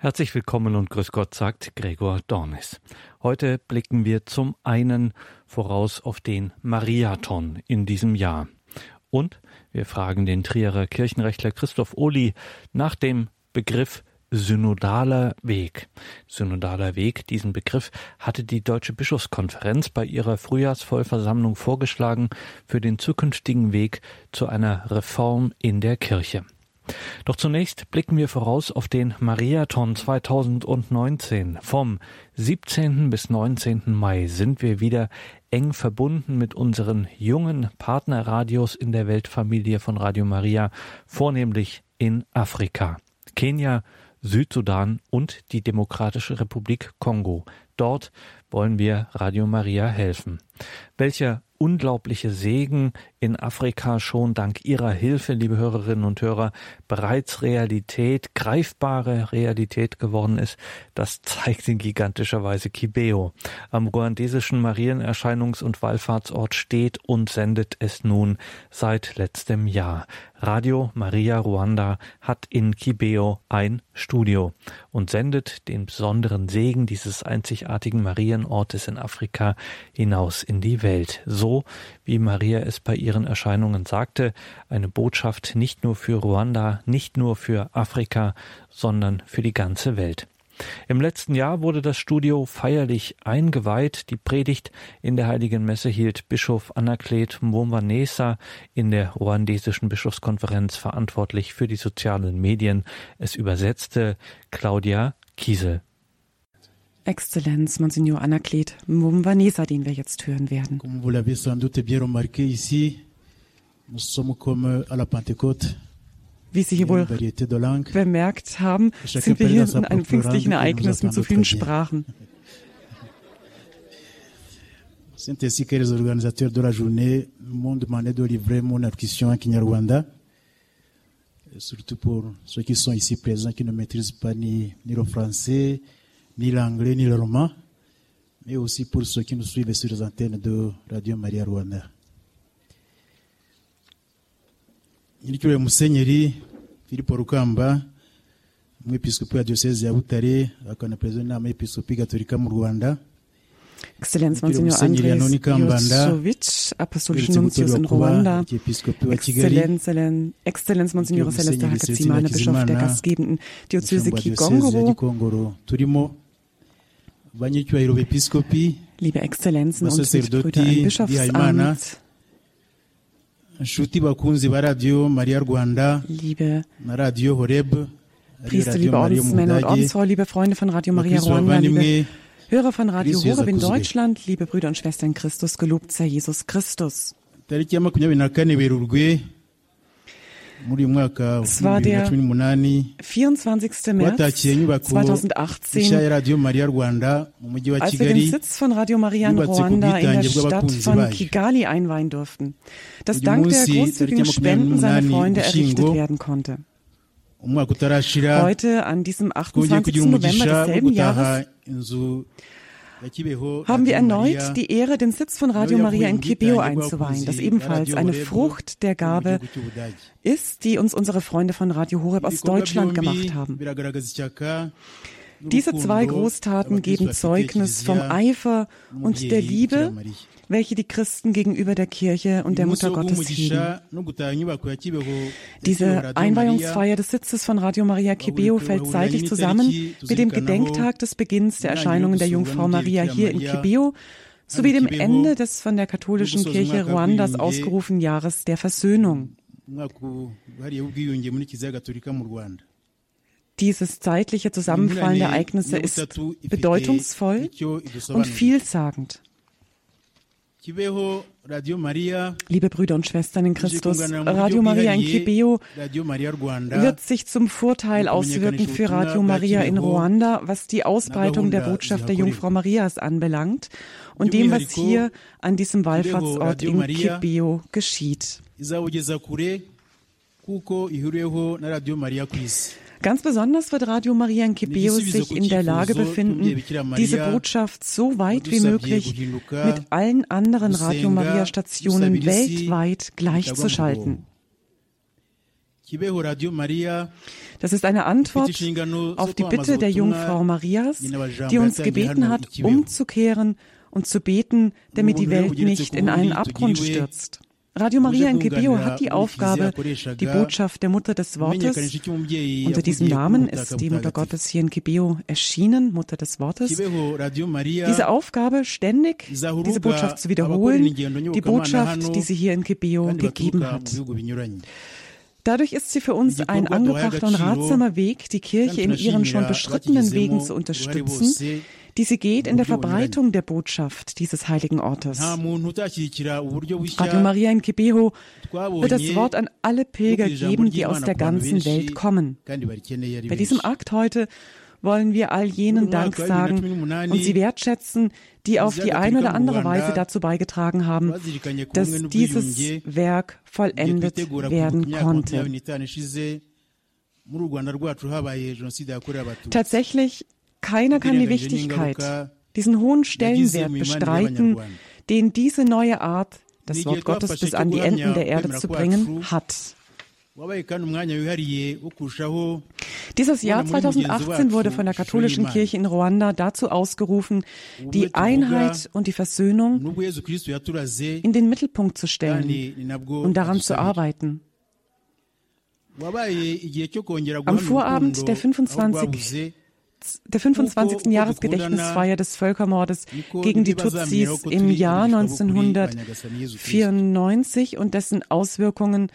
Herzlich willkommen und grüß Gott, sagt Gregor Dornis. Heute blicken wir zum einen voraus auf den Mariathon in diesem Jahr. Und wir fragen den Trierer Kirchenrechtler Christoph Ohli nach dem Begriff synodaler Weg. Synodaler Weg, diesen Begriff hatte die Deutsche Bischofskonferenz bei ihrer Frühjahrsvollversammlung vorgeschlagen für den zukünftigen Weg zu einer Reform in der Kirche. Doch zunächst blicken wir voraus auf den Mariathon 2019. Vom 17. bis 19. Mai sind wir wieder eng verbunden mit unseren jungen Partnerradios in der Weltfamilie von Radio Maria, vornehmlich in Afrika. Kenia, Südsudan und die Demokratische Republik Kongo. Dort wollen wir Radio Maria helfen. Welcher unglaubliche Segen in Afrika schon dank Ihrer Hilfe, liebe Hörerinnen und Hörer, bereits Realität, greifbare Realität geworden ist, das zeigt in gigantischer Weise Kibeo. Am ruandesischen Marienerscheinungs- und Wallfahrtsort steht und sendet es nun seit letztem Jahr. Radio Maria Ruanda hat in Kibeo ein Studio und sendet den besonderen Segen dieses einzigartigen Marienortes in Afrika hinaus in die Welt. So wie Maria es bei ihren Erscheinungen sagte, eine Botschaft nicht nur für Ruanda, nicht nur für Afrika, sondern für die ganze Welt. Im letzten Jahr wurde das Studio feierlich eingeweiht. Die Predigt in der Heiligen Messe hielt Bischof Anaklet Mwombanesa in der ruandesischen Bischofskonferenz verantwortlich für die sozialen Medien. Es übersetzte Claudia Kiesel. Exzellenz, Monsignor Anaklet Mwombanesa, den wir jetzt hören werden. Comme vous l'avez sans doute bien remarqué ici, nous sommes comme à la Pentecôte. Wie Sie hier wohl bemerkt haben, sind wir hier in einem pfingstlichen Ereignis mit so vielen Sprachen. C'est ainsi que les organisateurs de la journée m'ont demandé de livrer mon allocution en Kinyarwanda, surtout pour ceux qui sont ici présents qui ne maîtrisent pas ni, ni le français, ni l'anglais, ni le roman, mais aussi pour ceux qui nous suivent sur les antennes de Radio Maria Rwanda. nyiricyubahiro musenyeri filipo rukamba umwepiskopi wa diyoseze ya butare akaba na perezida w'inama y'episkopi gatolika mu rwanda. Exzellenz Monsignor Andres Josovic, Apostolischen Nuntius in Ruanda, Exzellenz, Exzellenz Monsignor Celeste Hakazimana, Bischof der gastgebenden Diözese Kigongoro, liebe Exzellenzen und Mitbrüder im Bischofsamt, liebe Priester, liebe Ordensmänner und Ordensfrau, liebe Freunde von Radio Maria Rwanda, liebe Hörer von Radio Horeb in Deutschland, liebe Brüder und Schwestern Christus, gelobt sei Jesus Christus. Es war der cumi n'umunani 24. März twatakiye inyubako 2018, nshya ya radiyo mariya rwanda mu mujyi wa als wir den Sitz von Radio Maria in yubatse ku Ruanda in der Stadt von. Kigali einweihen durften, das dank der großzügigen Spenden seiner Freunde errichtet werden konnte. Heute, an diesem twongeye 28. kugira November desselben Jahres, haben wir erneut die Ehre, den Sitz von Radio Maria in Kibeo einzuweihen, das ebenfalls eine Frucht der Gabe ist, die uns unsere Freunde von Radio Horeb aus Deutschland gemacht haben. Diese zwei Großtaten geben Zeugnis vom Eifer und der Liebe. Welche die Christen gegenüber der Kirche und der Mutter Gottes Kibeho Diese Einweihungsfeier des Sitzes von Radio Maria Kibeo fällt zeitlich zusammen mit dem Gedenktag des Beginns der Erscheinungen der Jungfrau Maria hier in Kibeo sowie dem Ende des von der katholischen Kirche Ruandas ausgerufenen Jahres der Versöhnung. Dieses zeitliche Zusammenfallen der Ereignisse ist bedeutungsvoll und vielsagend. Liebe Brüder und Schwestern in Christus, Radio Maria in Kibeo wird sich zum Vorteil auswirken für Radio Maria in Ruanda, was die Ausbreitung der Botschaft der Jungfrau Marias anbelangt und dem, was hier an diesem Wallfahrtsort in Kibeo geschieht. Ganz besonders wird Radio Maria in Kibeo sich in der Lage befinden, diese Botschaft so weit wie möglich mit allen anderen Radio Maria Stationen weltweit gleichzuschalten. Das ist eine Antwort auf die Bitte der Jungfrau Marias, die uns gebeten hat, umzukehren und zu beten, damit die Welt nicht in einen Abgrund stürzt. Radio Maria in Gebeo hat die Aufgabe, die Botschaft der Mutter des Wortes. Unter diesem Namen ist die Mutter Gottes hier in Gebeo erschienen, Mutter des Wortes. Diese Aufgabe, ständig diese Botschaft zu wiederholen, die Botschaft, die sie hier in Gebeo gegeben hat. Dadurch ist sie für uns ein angebrachter und ratsamer Weg, die Kirche in ihren schon beschrittenen Wegen zu unterstützen, die sie geht in der Verbreitung der Botschaft dieses heiligen Ortes. Radio Maria in Kibeho wird das Wort an alle Pilger geben, die aus der ganzen Welt kommen. Bei diesem Akt heute wollen wir all jenen Dank sagen und sie wertschätzen, die auf die eine oder andere Weise dazu beigetragen haben, dass dieses Werk vollendet werden konnte. Tatsächlich keiner kann die Wichtigkeit, diesen hohen Stellenwert bestreiten, den diese neue Art, das Wort Gottes bis an die Enden der Erde zu bringen, hat. Dieses Jahr 2018 wurde von der katholischen Kirche in Ruanda dazu ausgerufen, die Einheit und die Versöhnung in den Mittelpunkt zu stellen und daran zu arbeiten. Am Vorabend der 25 der 25. Jahresgedächtnisfeier des Völkermordes gegen die Tutsis im Jahr 1994 und dessen Auswirkungen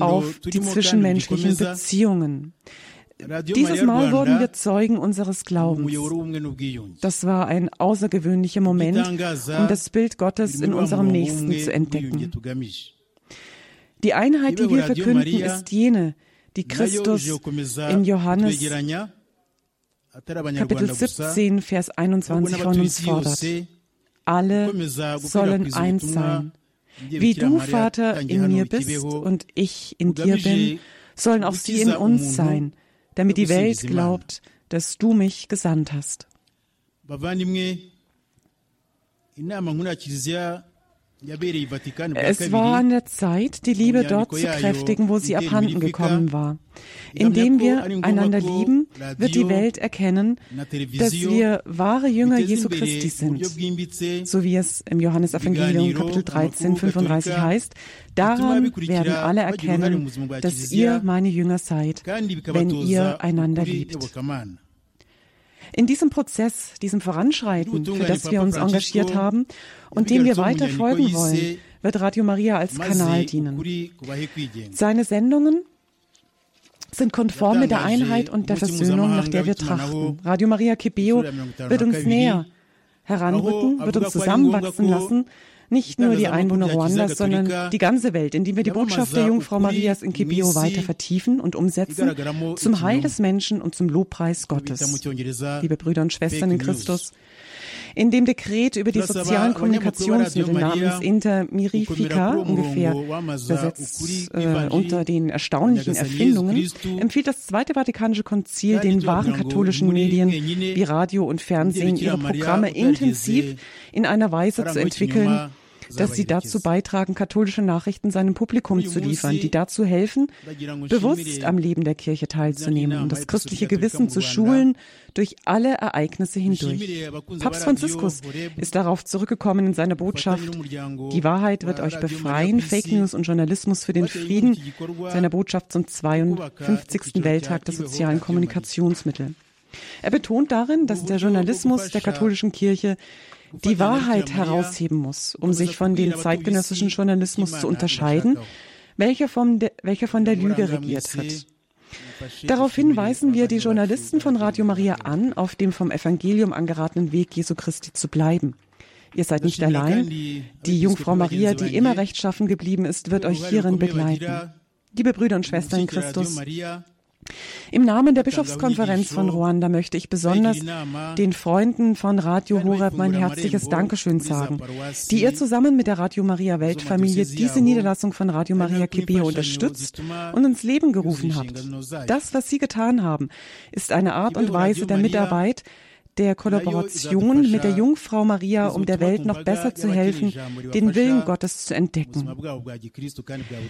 auf die zwischenmenschlichen Beziehungen. Dieses Mal wurden wir Zeugen unseres Glaubens. Das war ein außergewöhnlicher Moment, um das Bild Gottes in unserem Nächsten zu entdecken. Die Einheit, die wir verkünden, ist jene, die Christus in Johannes Kapitel 17, Vers 21 von uns fordert. Alle sollen eins sein. Wie du, Vater, in mir bist und ich in dir bin, sollen auch sie in uns sein, damit die Welt glaubt, dass du mich gesandt hast. Es war an der Zeit, die Liebe dort zu kräftigen, wo sie abhanden gekommen war. Indem wir einander lieben, wird die Welt erkennen, dass wir wahre Jünger Jesu Christi sind. So wie es im Johannesevangelium Kapitel 13, 35 heißt, daran werden alle erkennen, dass ihr meine Jünger seid, wenn ihr einander liebt. In diesem Prozess, diesem Voranschreiten, für das wir uns engagiert haben und dem wir weiter folgen wollen, wird Radio Maria als Kanal dienen. Seine Sendungen sind konform mit der Einheit und der Versöhnung, nach der wir trachten. Radio Maria Kibeo wird uns näher heranrücken, wird uns zusammenwachsen lassen nicht nur die Einwohner Ruandas, sondern die ganze Welt, indem wir die Botschaft der Jungfrau Marias in Kibio weiter vertiefen und umsetzen, zum Heil des Menschen und zum Lobpreis Gottes. Liebe Brüder und Schwestern in Christus, in dem Dekret über die sozialen Kommunikationsmittel namens Intermirifica, ungefähr übersetzt äh, unter den erstaunlichen Erfindungen, empfiehlt das Zweite Vatikanische Konzil den wahren katholischen Medien wie Radio und Fernsehen ihre Programme intensiv in einer Weise zu entwickeln, dass sie dazu beitragen, katholische Nachrichten seinem Publikum zu liefern, die dazu helfen, bewusst am Leben der Kirche teilzunehmen und das christliche Gewissen zu schulen durch alle Ereignisse hindurch. Papst Franziskus ist darauf zurückgekommen in seiner Botschaft, die Wahrheit wird euch befreien, Fake News und Journalismus für den Frieden, seiner Botschaft zum 52. Welttag der sozialen Kommunikationsmittel. Er betont darin, dass der Journalismus der katholischen Kirche die Wahrheit herausheben muss, um sich von dem zeitgenössischen Journalismus zu unterscheiden, welcher von, der, welcher von der Lüge regiert wird. Daraufhin weisen wir die Journalisten von Radio Maria an, auf dem vom Evangelium angeratenen Weg Jesu Christi zu bleiben. Ihr seid nicht allein. Die Jungfrau Maria, die immer rechtschaffen geblieben ist, wird euch hierin begleiten. Liebe Brüder und Schwestern in Christus, im Namen der Bischofskonferenz von Ruanda möchte ich besonders den Freunden von Radio Horeb mein herzliches Dankeschön sagen, die ihr zusammen mit der Radio Maria Weltfamilie diese Niederlassung von Radio Maria Kibeo unterstützt und ins Leben gerufen habt. Das, was sie getan haben, ist eine Art und Weise der Mitarbeit, der Kollaboration mit der Jungfrau Maria, um der Welt noch besser zu helfen, den Willen Gottes zu entdecken.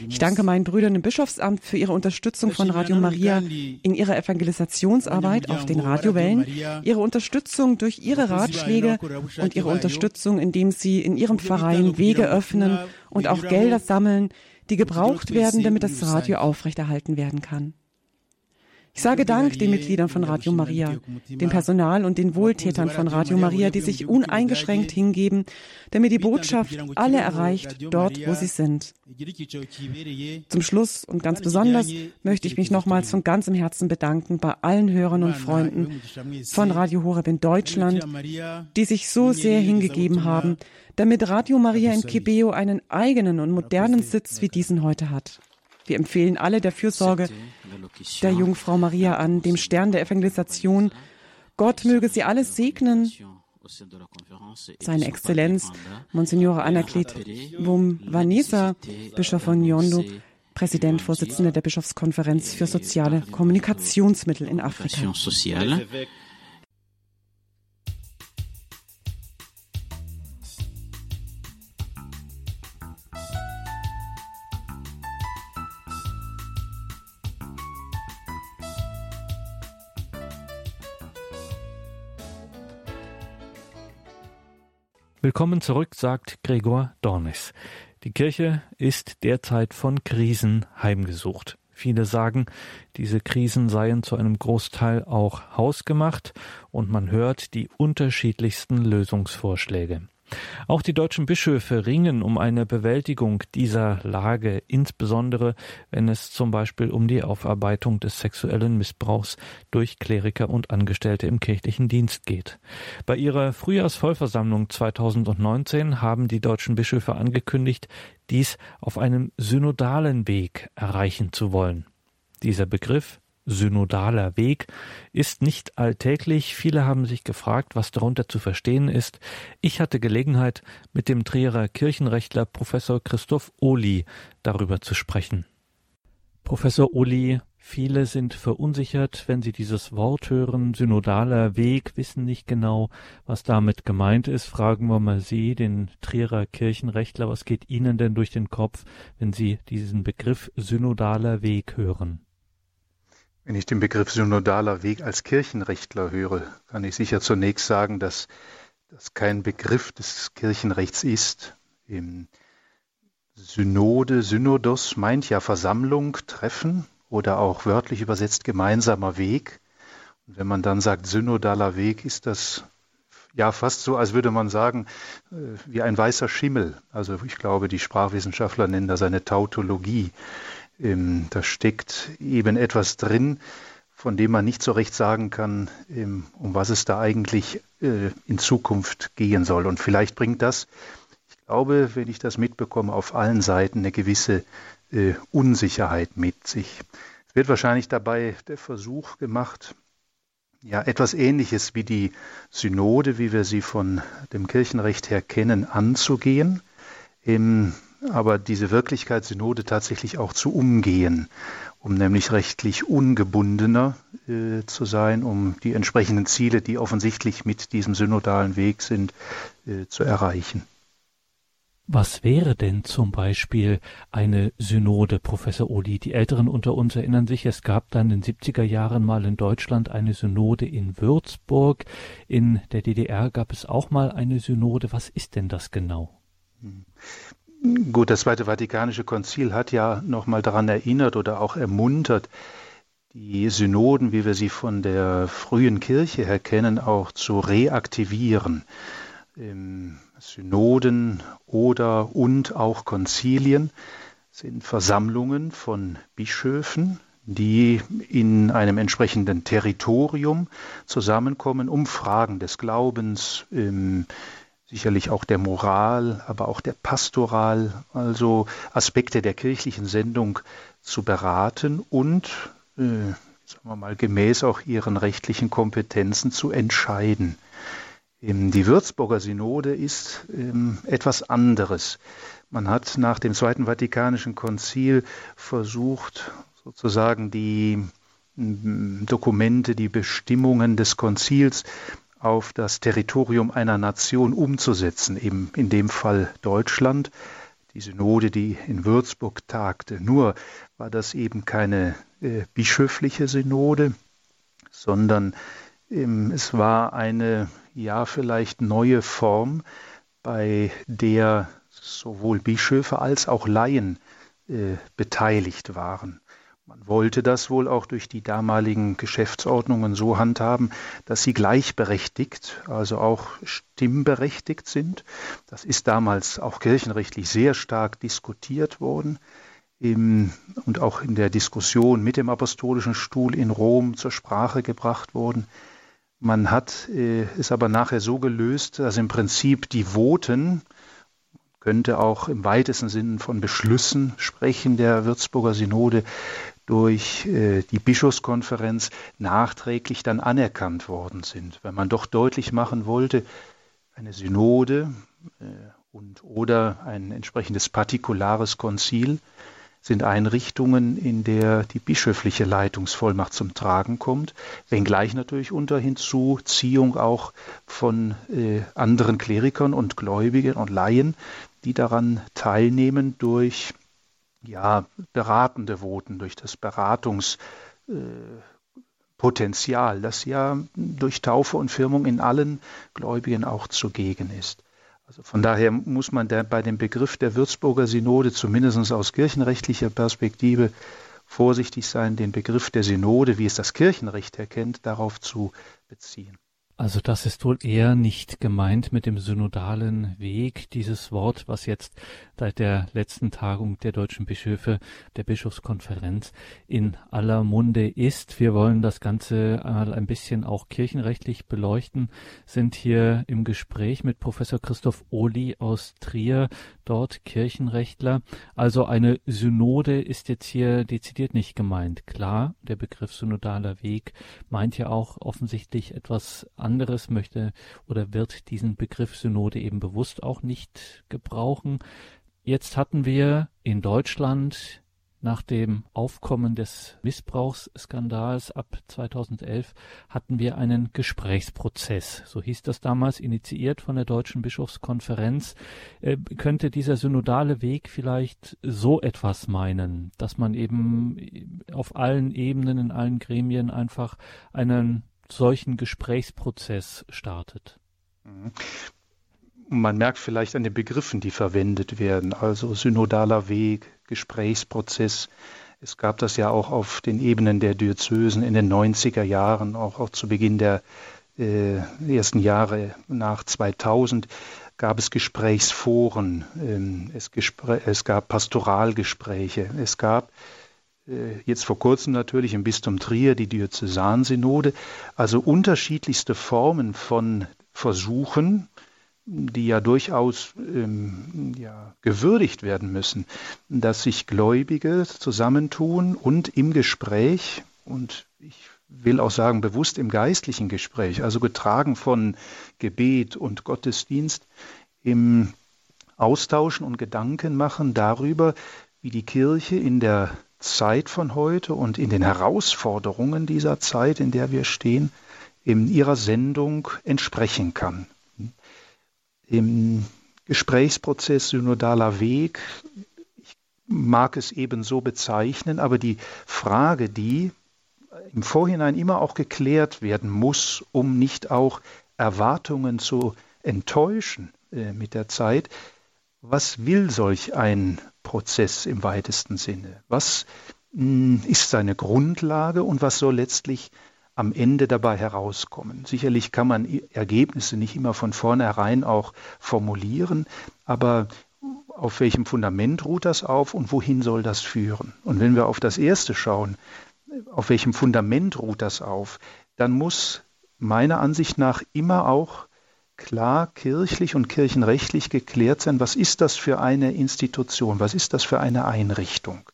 Ich danke meinen Brüdern im Bischofsamt für ihre Unterstützung von Radio Maria in ihrer Evangelisationsarbeit auf den Radiowellen, ihre Unterstützung durch ihre Ratschläge und ihre Unterstützung, indem sie in ihren Pfarreien Wege öffnen und auch Gelder sammeln, die gebraucht werden, damit das Radio aufrechterhalten werden kann. Ich sage Dank den Mitgliedern von Radio Maria, dem Personal und den Wohltätern von Radio Maria, die sich uneingeschränkt hingeben, damit die Botschaft alle erreicht, dort, wo sie sind. Zum Schluss und ganz besonders möchte ich mich nochmals von ganzem Herzen bedanken bei allen Hörern und Freunden von Radio Horeb in Deutschland, die sich so sehr hingegeben haben, damit Radio Maria in Kibeo einen eigenen und modernen Sitz wie diesen heute hat. Wir empfehlen alle der Fürsorge der Jungfrau Maria an, dem Stern der Evangelisation. Gott möge sie alles segnen. Seine Exzellenz, Monsignore Anaklet Wum Vanessa, Bischof von Yondo, Präsident, Vorsitzender der Bischofskonferenz für soziale Kommunikationsmittel in Afrika. Willkommen zurück, sagt Gregor Dornis. Die Kirche ist derzeit von Krisen heimgesucht. Viele sagen, diese Krisen seien zu einem Großteil auch hausgemacht und man hört die unterschiedlichsten Lösungsvorschläge. Auch die deutschen Bischöfe ringen um eine Bewältigung dieser Lage, insbesondere wenn es zum Beispiel um die Aufarbeitung des sexuellen Missbrauchs durch Kleriker und Angestellte im kirchlichen Dienst geht. Bei ihrer Frühjahrsvollversammlung 2019 haben die deutschen Bischöfe angekündigt, dies auf einem synodalen Weg erreichen zu wollen. Dieser Begriff synodaler Weg ist nicht alltäglich. Viele haben sich gefragt, was darunter zu verstehen ist. Ich hatte Gelegenheit, mit dem Trierer Kirchenrechtler Professor Christoph Ohli darüber zu sprechen. Professor Ohli, viele sind verunsichert, wenn sie dieses Wort hören, synodaler Weg, wissen nicht genau, was damit gemeint ist. Fragen wir mal Sie, den Trierer Kirchenrechtler, was geht Ihnen denn durch den Kopf, wenn Sie diesen Begriff synodaler Weg hören? Wenn ich den Begriff synodaler Weg als Kirchenrechtler höre, kann ich sicher zunächst sagen, dass das kein Begriff des Kirchenrechts ist. Im Synode, Synodos meint ja Versammlung, Treffen oder auch wörtlich übersetzt gemeinsamer Weg. Und wenn man dann sagt synodaler Weg, ist das ja fast so, als würde man sagen, äh, wie ein weißer Schimmel. Also ich glaube, die Sprachwissenschaftler nennen das eine Tautologie. Ähm, da steckt eben etwas drin, von dem man nicht so recht sagen kann, ähm, um was es da eigentlich äh, in Zukunft gehen soll. Und vielleicht bringt das, ich glaube, wenn ich das mitbekomme, auf allen Seiten eine gewisse äh, Unsicherheit mit sich. Es wird wahrscheinlich dabei der Versuch gemacht, ja, etwas Ähnliches wie die Synode, wie wir sie von dem Kirchenrecht her kennen, anzugehen. Ähm, aber diese Wirklichkeit Synode tatsächlich auch zu umgehen, um nämlich rechtlich ungebundener äh, zu sein, um die entsprechenden Ziele, die offensichtlich mit diesem synodalen Weg sind, äh, zu erreichen. Was wäre denn zum Beispiel eine Synode, Professor Uli? Die Älteren unter uns erinnern sich, es gab dann in den 70er Jahren mal in Deutschland eine Synode in Würzburg. In der DDR gab es auch mal eine Synode. Was ist denn das genau? Hm. Gut, das Zweite Vatikanische Konzil hat ja nochmal daran erinnert oder auch ermuntert, die Synoden, wie wir sie von der frühen Kirche her kennen, auch zu reaktivieren. Synoden oder und auch Konzilien sind Versammlungen von Bischöfen, die in einem entsprechenden Territorium zusammenkommen, um Fragen des Glaubens, sicherlich auch der Moral, aber auch der Pastoral, also Aspekte der kirchlichen Sendung zu beraten und, äh, sagen wir mal, gemäß auch ihren rechtlichen Kompetenzen zu entscheiden. Ähm, die Würzburger Synode ist ähm, etwas anderes. Man hat nach dem Zweiten Vatikanischen Konzil versucht, sozusagen die Dokumente, die Bestimmungen des Konzils auf das Territorium einer Nation umzusetzen, eben in dem Fall Deutschland, die Synode, die in Würzburg tagte. Nur war das eben keine äh, bischöfliche Synode, sondern ähm, es war eine, ja, vielleicht neue Form, bei der sowohl Bischöfe als auch Laien äh, beteiligt waren. Man wollte das wohl auch durch die damaligen Geschäftsordnungen so handhaben, dass sie gleichberechtigt, also auch stimmberechtigt sind. Das ist damals auch kirchenrechtlich sehr stark diskutiert worden im, und auch in der Diskussion mit dem Apostolischen Stuhl in Rom zur Sprache gebracht worden. Man hat äh, es aber nachher so gelöst, dass im Prinzip die Voten, könnte auch im weitesten Sinn von Beschlüssen sprechen der Würzburger Synode, durch äh, die Bischofskonferenz nachträglich dann anerkannt worden sind. Wenn man doch deutlich machen wollte, eine Synode äh, und oder ein entsprechendes partikulares Konzil sind Einrichtungen, in der die bischöfliche Leitungsvollmacht zum Tragen kommt, wenngleich natürlich unter Hinzuziehung auch von äh, anderen Klerikern und Gläubigen und Laien, die daran teilnehmen durch ja, beratende Voten, durch das Beratungspotenzial, äh, das ja durch Taufe und Firmung in allen Gläubigen auch zugegen ist. Also von daher muss man der, bei dem Begriff der Würzburger Synode zumindest aus kirchenrechtlicher Perspektive vorsichtig sein, den Begriff der Synode, wie es das Kirchenrecht erkennt, darauf zu beziehen. Also das ist wohl eher nicht gemeint mit dem synodalen Weg, dieses Wort, was jetzt seit der letzten Tagung der deutschen Bischöfe, der Bischofskonferenz in aller Munde ist. Wir wollen das Ganze mal ein bisschen auch kirchenrechtlich beleuchten, sind hier im Gespräch mit Professor Christoph Ohli aus Trier, dort Kirchenrechtler. Also eine Synode ist jetzt hier dezidiert nicht gemeint. Klar, der Begriff synodaler Weg meint ja auch offensichtlich etwas anderes, möchte oder wird diesen Begriff Synode eben bewusst auch nicht gebrauchen. Jetzt hatten wir in Deutschland nach dem Aufkommen des Missbrauchsskandals ab 2011 hatten wir einen Gesprächsprozess, so hieß das damals, initiiert von der Deutschen Bischofskonferenz. Äh, könnte dieser synodale Weg vielleicht so etwas meinen, dass man eben auf allen Ebenen, in allen Gremien einfach einen solchen Gesprächsprozess startet? Mhm. Man merkt vielleicht an den Begriffen, die verwendet werden, also synodaler Weg, Gesprächsprozess. Es gab das ja auch auf den Ebenen der Diözesen in den 90er Jahren, auch, auch zu Beginn der äh, ersten Jahre nach 2000 gab es Gesprächsforen, ähm, es, Gespr es, gab Pastoralgespräche, es gab jetzt vor kurzem natürlich im Bistum Trier die Diözesansynode, also unterschiedlichste Formen von Versuchen, die ja durchaus ähm, ja, gewürdigt werden müssen, dass sich Gläubige zusammentun und im Gespräch, und ich will auch sagen bewusst im geistlichen Gespräch, also getragen von Gebet und Gottesdienst, im Austauschen und Gedanken machen darüber, wie die Kirche in der Zeit von heute und in den Herausforderungen dieser Zeit, in der wir stehen, in ihrer Sendung entsprechen kann. Im Gesprächsprozess synodaler Weg, ich mag es eben so bezeichnen, aber die Frage, die im Vorhinein immer auch geklärt werden muss, um nicht auch Erwartungen zu enttäuschen äh, mit der Zeit, was will solch ein Prozess im weitesten Sinne? Was hm, ist seine Grundlage und was soll letztlich am Ende dabei herauskommen. Sicherlich kann man Ergebnisse nicht immer von vornherein auch formulieren, aber auf welchem Fundament ruht das auf und wohin soll das führen? Und wenn wir auf das erste schauen, auf welchem Fundament ruht das auf, dann muss meiner Ansicht nach immer auch klar kirchlich und kirchenrechtlich geklärt sein, was ist das für eine Institution, was ist das für eine Einrichtung,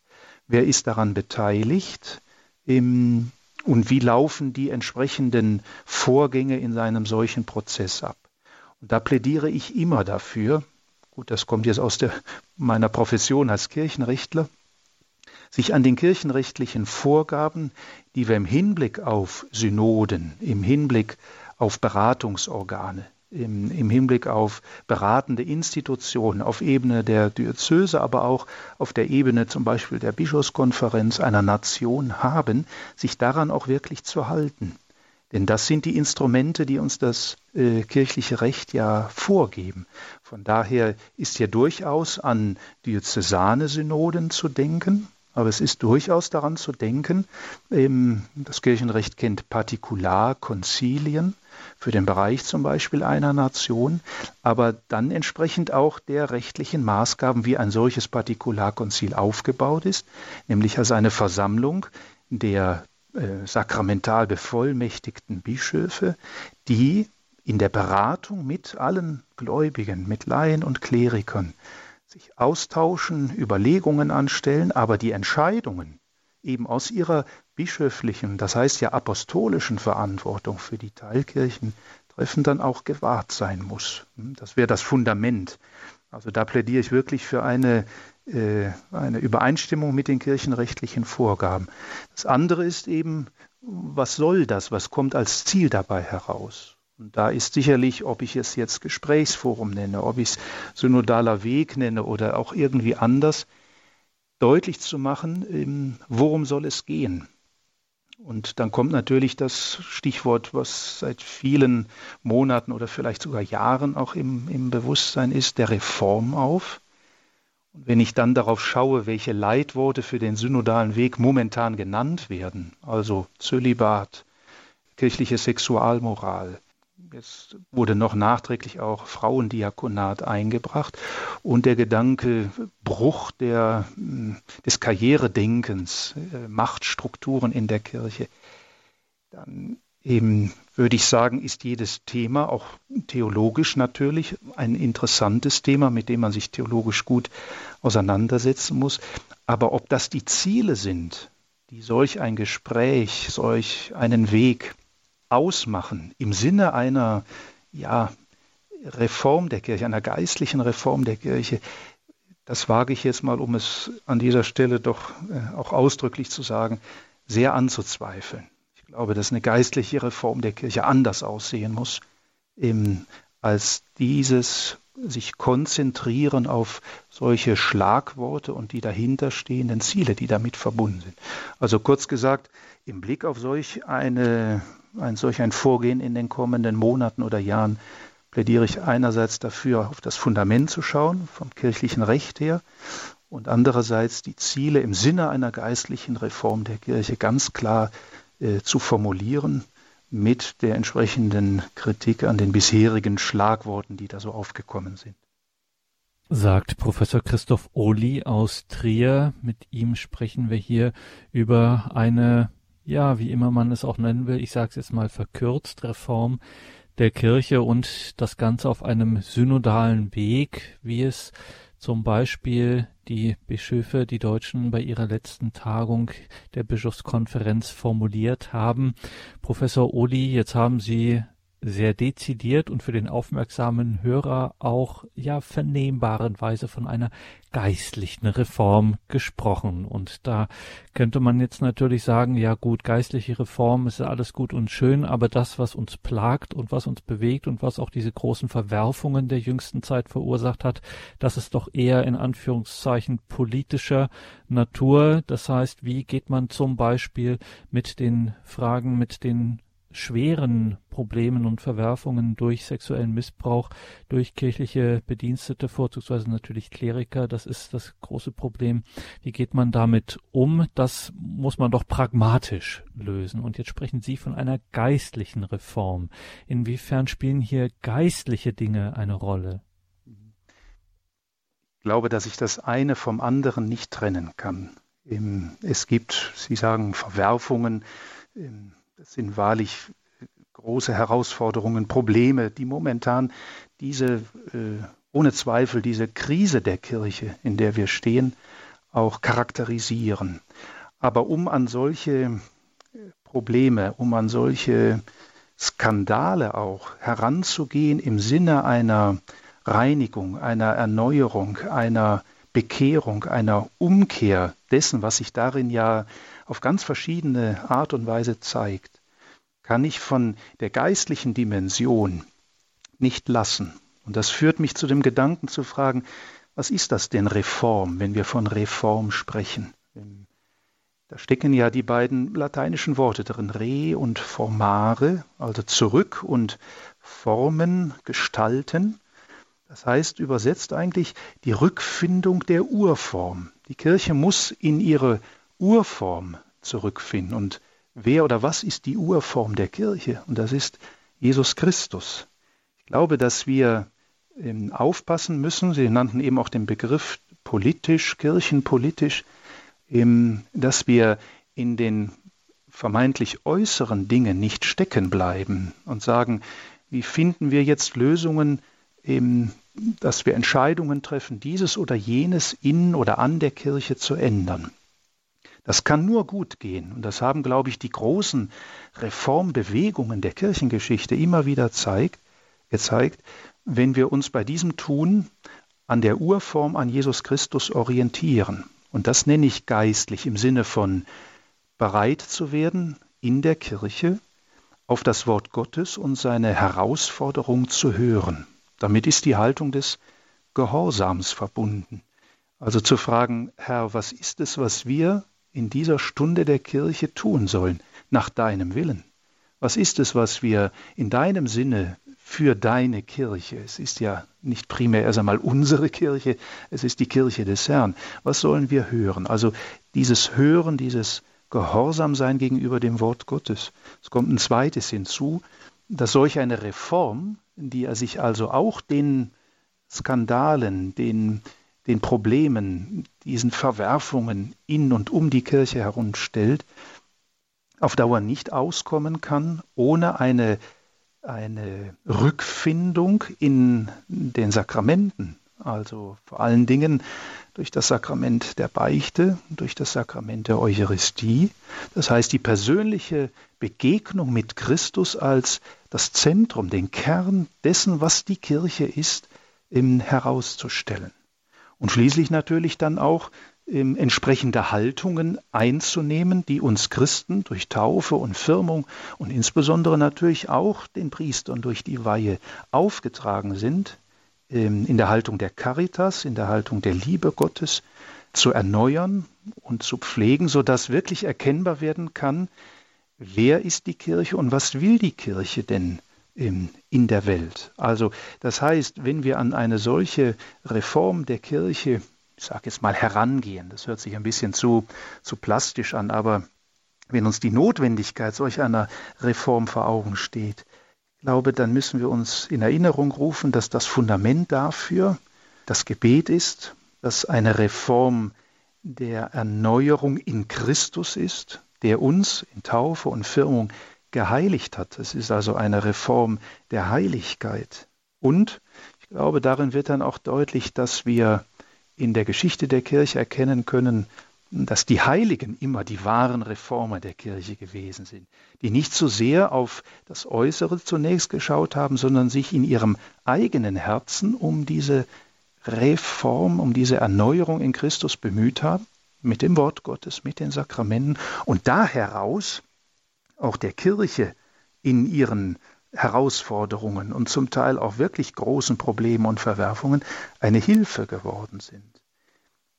wer ist daran beteiligt, im und wie laufen die entsprechenden Vorgänge in seinem solchen Prozess ab. Und da plädiere ich immer dafür, gut, das kommt jetzt aus der, meiner Profession als Kirchenrechtler, sich an den kirchenrechtlichen Vorgaben, die wir im Hinblick auf Synoden, im Hinblick auf Beratungsorgane, im, im, Hinblick auf beratende Institutionen auf Ebene der Diözese, aber auch auf der Ebene zum Beispiel der Bischofskonferenz einer Nation haben, sich daran auch wirklich zu halten. Denn das sind die Instrumente, die uns das äh, kirchliche Recht ja vorgeben. Von daher ist hier durchaus an diözesane Synoden zu denken, aber es ist durchaus daran zu denken, ähm, das Kirchenrecht kennt Partikularkonzilien für den Bereich zum Beispiel einer Nation, aber dann entsprechend auch der rechtlichen Maßgaben, wie ein solches Partikularkonzil aufgebaut ist, nämlich als eine Versammlung der äh, sakramental bevollmächtigten Bischöfe, die in der Beratung mit allen Gläubigen, mit Laien und Klerikern sich austauschen, Überlegungen anstellen, aber die Entscheidungen eben aus ihrer bischöflichen, das heißt ja apostolischen Verantwortung für die Teilkirchen treffen, dann auch gewahrt sein muss. Das wäre das Fundament. Also da plädiere ich wirklich für eine, äh, eine Übereinstimmung mit den kirchenrechtlichen Vorgaben. Das andere ist eben, was soll das? Was kommt als Ziel dabei heraus? Und da ist sicherlich, ob ich es jetzt Gesprächsforum nenne, ob ich es synodaler Weg nenne oder auch irgendwie anders, deutlich zu machen, ähm, worum soll es gehen. Und dann kommt natürlich das Stichwort, was seit vielen Monaten oder vielleicht sogar Jahren auch im, im Bewusstsein ist, der Reform auf. Und wenn ich dann darauf schaue, welche Leitworte für den synodalen Weg momentan genannt werden, also Zölibat, kirchliche Sexualmoral, Jetzt wurde noch nachträglich auch Frauendiakonat eingebracht und der Gedanke Bruch der, hm, des Karrieredenkens, äh, Machtstrukturen in der Kirche. Dann eben würde ich sagen, ist jedes Thema auch theologisch natürlich ein interessantes Thema, mit dem man sich theologisch gut auseinandersetzen muss. Aber ob das die Ziele sind, die solch ein Gespräch, solch einen Weg ausmachen im Sinne einer ja, Reform der Kirche, einer geistlichen Reform der Kirche, das wage ich jetzt mal, um es an dieser Stelle doch äh, auch ausdrücklich zu sagen, sehr anzuzweifeln. Ich glaube, dass eine geistliche Reform der Kirche anders aussehen muss, als dieses sich konzentrieren auf solche Schlagworte und die dahinterstehenden Ziele, die damit verbunden sind. Also kurz gesagt, im Blick auf solch eine ein solch ein Vorgehen in den kommenden Monaten oder Jahren plädiere ich einerseits dafür, auf das Fundament zu schauen, vom kirchlichen Recht her, und andererseits die Ziele im Sinne einer geistlichen Reform der Kirche ganz klar äh, zu formulieren mit der entsprechenden Kritik an den bisherigen Schlagworten, die da so aufgekommen sind. Sagt Professor Christoph Ohli aus Trier. Mit ihm sprechen wir hier über eine ja, wie immer man es auch nennen will, ich sage es jetzt mal verkürzt, Reform der Kirche und das Ganze auf einem synodalen Weg, wie es zum Beispiel die Bischöfe, die Deutschen bei ihrer letzten Tagung der Bischofskonferenz formuliert haben. Professor Oli, jetzt haben Sie sehr dezidiert und für den aufmerksamen Hörer auch ja vernehmbaren Weise von einer geistlichen Reform gesprochen. Und da könnte man jetzt natürlich sagen, ja gut, geistliche Reform ist ja alles gut und schön, aber das, was uns plagt und was uns bewegt und was auch diese großen Verwerfungen der jüngsten Zeit verursacht hat, das ist doch eher in Anführungszeichen politischer Natur. Das heißt, wie geht man zum Beispiel mit den Fragen, mit den schweren Problemen und Verwerfungen durch sexuellen Missbrauch, durch kirchliche Bedienstete, vorzugsweise natürlich Kleriker. Das ist das große Problem. Wie geht man damit um? Das muss man doch pragmatisch lösen. Und jetzt sprechen Sie von einer geistlichen Reform. Inwiefern spielen hier geistliche Dinge eine Rolle? Ich glaube, dass ich das eine vom anderen nicht trennen kann. Es gibt, Sie sagen, Verwerfungen das sind wahrlich große Herausforderungen, Probleme, die momentan diese, äh, ohne Zweifel, diese Krise der Kirche, in der wir stehen, auch charakterisieren. Aber um an solche äh, Probleme, um an solche Skandale auch heranzugehen im Sinne einer Reinigung, einer Erneuerung, einer Bekehrung, einer Umkehr dessen, was sich darin ja auf ganz verschiedene Art und Weise zeigt, kann ich von der geistlichen Dimension nicht lassen. Und das führt mich zu dem Gedanken zu fragen, was ist das denn Reform, wenn wir von Reform sprechen? Da stecken ja die beiden lateinischen Worte drin, re und formare, also zurück und formen, gestalten. Das heißt übersetzt eigentlich die Rückfindung der Urform. Die Kirche muss in ihre Urform zurückfinden. Und wer oder was ist die Urform der Kirche? Und das ist Jesus Christus. Ich glaube, dass wir ähm, aufpassen müssen, Sie nannten eben auch den Begriff politisch, kirchenpolitisch, ähm, dass wir in den vermeintlich äußeren Dingen nicht stecken bleiben und sagen, wie finden wir jetzt Lösungen, ähm, dass wir Entscheidungen treffen, dieses oder jenes in oder an der Kirche zu ändern. Das kann nur gut gehen. Und das haben, glaube ich, die großen Reformbewegungen der Kirchengeschichte immer wieder zeigt, gezeigt, wenn wir uns bei diesem Tun an der Urform an Jesus Christus orientieren. Und das nenne ich geistlich im Sinne von bereit zu werden, in der Kirche auf das Wort Gottes und seine Herausforderung zu hören. Damit ist die Haltung des Gehorsams verbunden. Also zu fragen, Herr, was ist es, was wir in dieser Stunde der Kirche tun sollen, nach deinem Willen? Was ist es, was wir in deinem Sinne für deine Kirche? Es ist ja nicht primär erst einmal unsere Kirche, es ist die Kirche des Herrn. Was sollen wir hören? Also dieses Hören, dieses Gehorsamsein gegenüber dem Wort Gottes. Es kommt ein zweites hinzu, dass solch eine Reform, die er sich also auch den Skandalen, den den Problemen, diesen Verwerfungen in und um die Kirche herumstellt, auf Dauer nicht auskommen kann, ohne eine, eine Rückfindung in den Sakramenten, also vor allen Dingen durch das Sakrament der Beichte, durch das Sakrament der Eucharistie, das heißt die persönliche Begegnung mit Christus als das Zentrum, den Kern dessen, was die Kirche ist, herauszustellen. Und schließlich natürlich dann auch ähm, entsprechende Haltungen einzunehmen, die uns Christen durch Taufe und Firmung und insbesondere natürlich auch den Priestern durch die Weihe aufgetragen sind, ähm, in der Haltung der Caritas, in der Haltung der Liebe Gottes zu erneuern und zu pflegen, sodass wirklich erkennbar werden kann, wer ist die Kirche und was will die Kirche denn in der Welt. Also das heißt, wenn wir an eine solche Reform der Kirche, ich sage jetzt mal, herangehen, das hört sich ein bisschen zu, zu plastisch an, aber wenn uns die Notwendigkeit solch einer Reform vor Augen steht, glaube, dann müssen wir uns in Erinnerung rufen, dass das Fundament dafür das Gebet ist, dass eine Reform der Erneuerung in Christus ist, der uns in Taufe und Firmung geheiligt hat. Es ist also eine Reform der Heiligkeit. Und ich glaube, darin wird dann auch deutlich, dass wir in der Geschichte der Kirche erkennen können, dass die Heiligen immer die wahren Reformer der Kirche gewesen sind, die nicht so sehr auf das Äußere zunächst geschaut haben, sondern sich in ihrem eigenen Herzen um diese Reform, um diese Erneuerung in Christus bemüht haben, mit dem Wort Gottes, mit den Sakramenten und da heraus auch der Kirche in ihren Herausforderungen und zum Teil auch wirklich großen Problemen und Verwerfungen eine Hilfe geworden sind.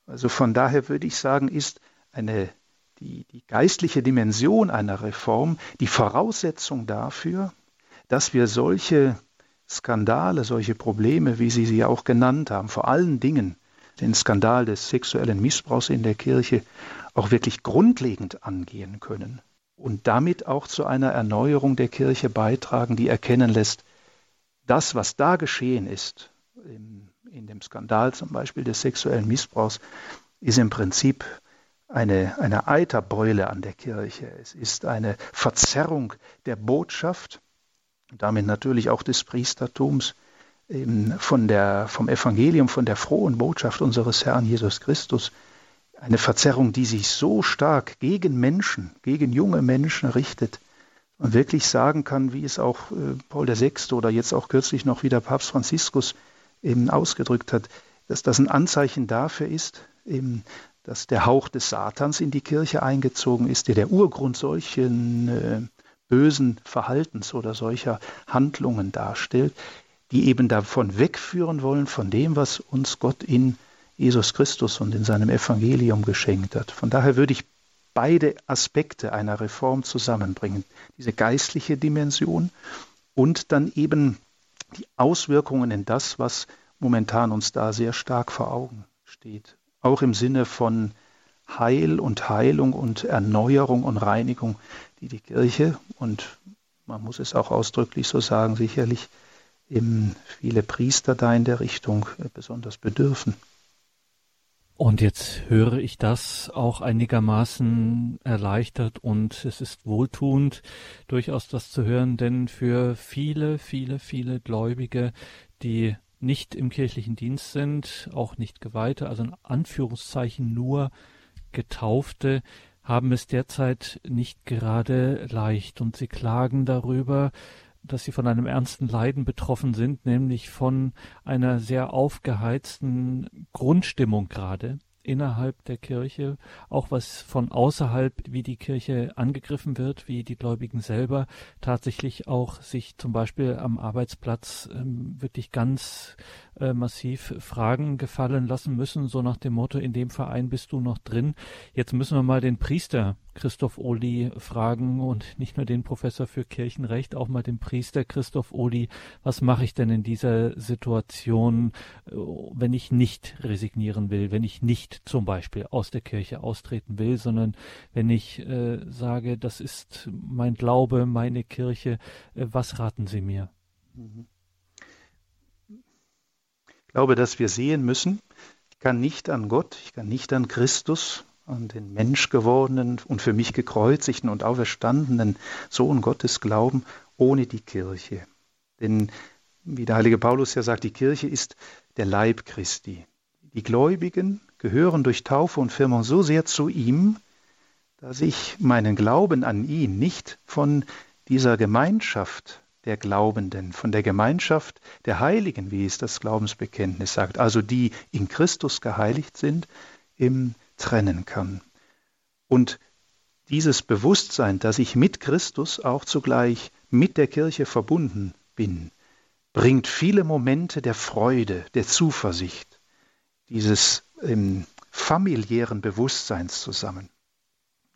Also von daher würde ich sagen, ist eine, die, die geistliche Dimension einer Reform die Voraussetzung dafür, dass wir solche Skandale, solche Probleme, wie Sie sie auch genannt haben, vor allen Dingen den Skandal des sexuellen Missbrauchs in der Kirche, auch wirklich grundlegend angehen können und damit auch zu einer Erneuerung der Kirche beitragen, die erkennen lässt, das, was da geschehen ist, in, in dem Skandal zum Beispiel des sexuellen Missbrauchs, ist im Prinzip eine, eine Eiterbeule an der Kirche. Es ist eine Verzerrung der Botschaft, damit natürlich auch des Priestertums, von der, vom Evangelium, von der frohen Botschaft unseres Herrn Jesus Christus, eine Verzerrung, die sich so stark gegen Menschen, gegen junge Menschen richtet und wirklich sagen kann, wie es auch äh, Paul VI. oder jetzt auch kürzlich noch wieder Papst Franziskus eben ausgedrückt hat, dass das ein Anzeichen dafür ist, eben, dass der Hauch des Satans in die Kirche eingezogen ist, der der Urgrund solchen äh, bösen Verhaltens oder solcher Handlungen darstellt, die eben davon wegführen wollen, von dem, was uns Gott in Jesus Christus und in seinem Evangelium geschenkt hat. Von daher würde ich beide Aspekte einer Reform zusammenbringen. Diese geistliche Dimension und dann eben die Auswirkungen in das, was momentan uns da sehr stark vor Augen steht. Auch im Sinne von Heil und Heilung und Erneuerung und Reinigung, die die Kirche und man muss es auch ausdrücklich so sagen, sicherlich viele Priester da in der Richtung besonders bedürfen. Und jetzt höre ich das auch einigermaßen erleichtert und es ist wohltuend, durchaus das zu hören, denn für viele, viele, viele Gläubige, die nicht im kirchlichen Dienst sind, auch nicht Geweihte, also in Anführungszeichen nur Getaufte, haben es derzeit nicht gerade leicht. Und sie klagen darüber, dass sie von einem ernsten Leiden betroffen sind, nämlich von einer sehr aufgeheizten Grundstimmung gerade innerhalb der Kirche, auch was von außerhalb, wie die Kirche angegriffen wird, wie die Gläubigen selber tatsächlich auch sich zum Beispiel am Arbeitsplatz ähm, wirklich ganz äh, massiv Fragen gefallen lassen müssen, so nach dem Motto, in dem Verein bist du noch drin. Jetzt müssen wir mal den Priester Christoph Ohli fragen und nicht nur den Professor für Kirchenrecht, auch mal den Priester Christoph Ohli, was mache ich denn in dieser Situation, äh, wenn ich nicht resignieren will, wenn ich nicht zum Beispiel aus der Kirche austreten will, sondern wenn ich äh, sage, das ist mein Glaube, meine Kirche, äh, was raten Sie mir? Ich glaube, dass wir sehen müssen, ich kann nicht an Gott, ich kann nicht an Christus, an den Mensch gewordenen und für mich gekreuzigten und auferstandenen Sohn Gottes glauben, ohne die Kirche. Denn, wie der heilige Paulus ja sagt, die Kirche ist der Leib Christi. Die Gläubigen gehören durch Taufe und Firmung so sehr zu ihm, dass ich meinen Glauben an ihn nicht von dieser Gemeinschaft der Glaubenden, von der Gemeinschaft der Heiligen, wie es das Glaubensbekenntnis sagt, also die in Christus geheiligt sind, im trennen kann. Und dieses Bewusstsein, dass ich mit Christus auch zugleich mit der Kirche verbunden bin, bringt viele Momente der Freude, der Zuversicht, dieses ähm, familiären Bewusstseins zusammen.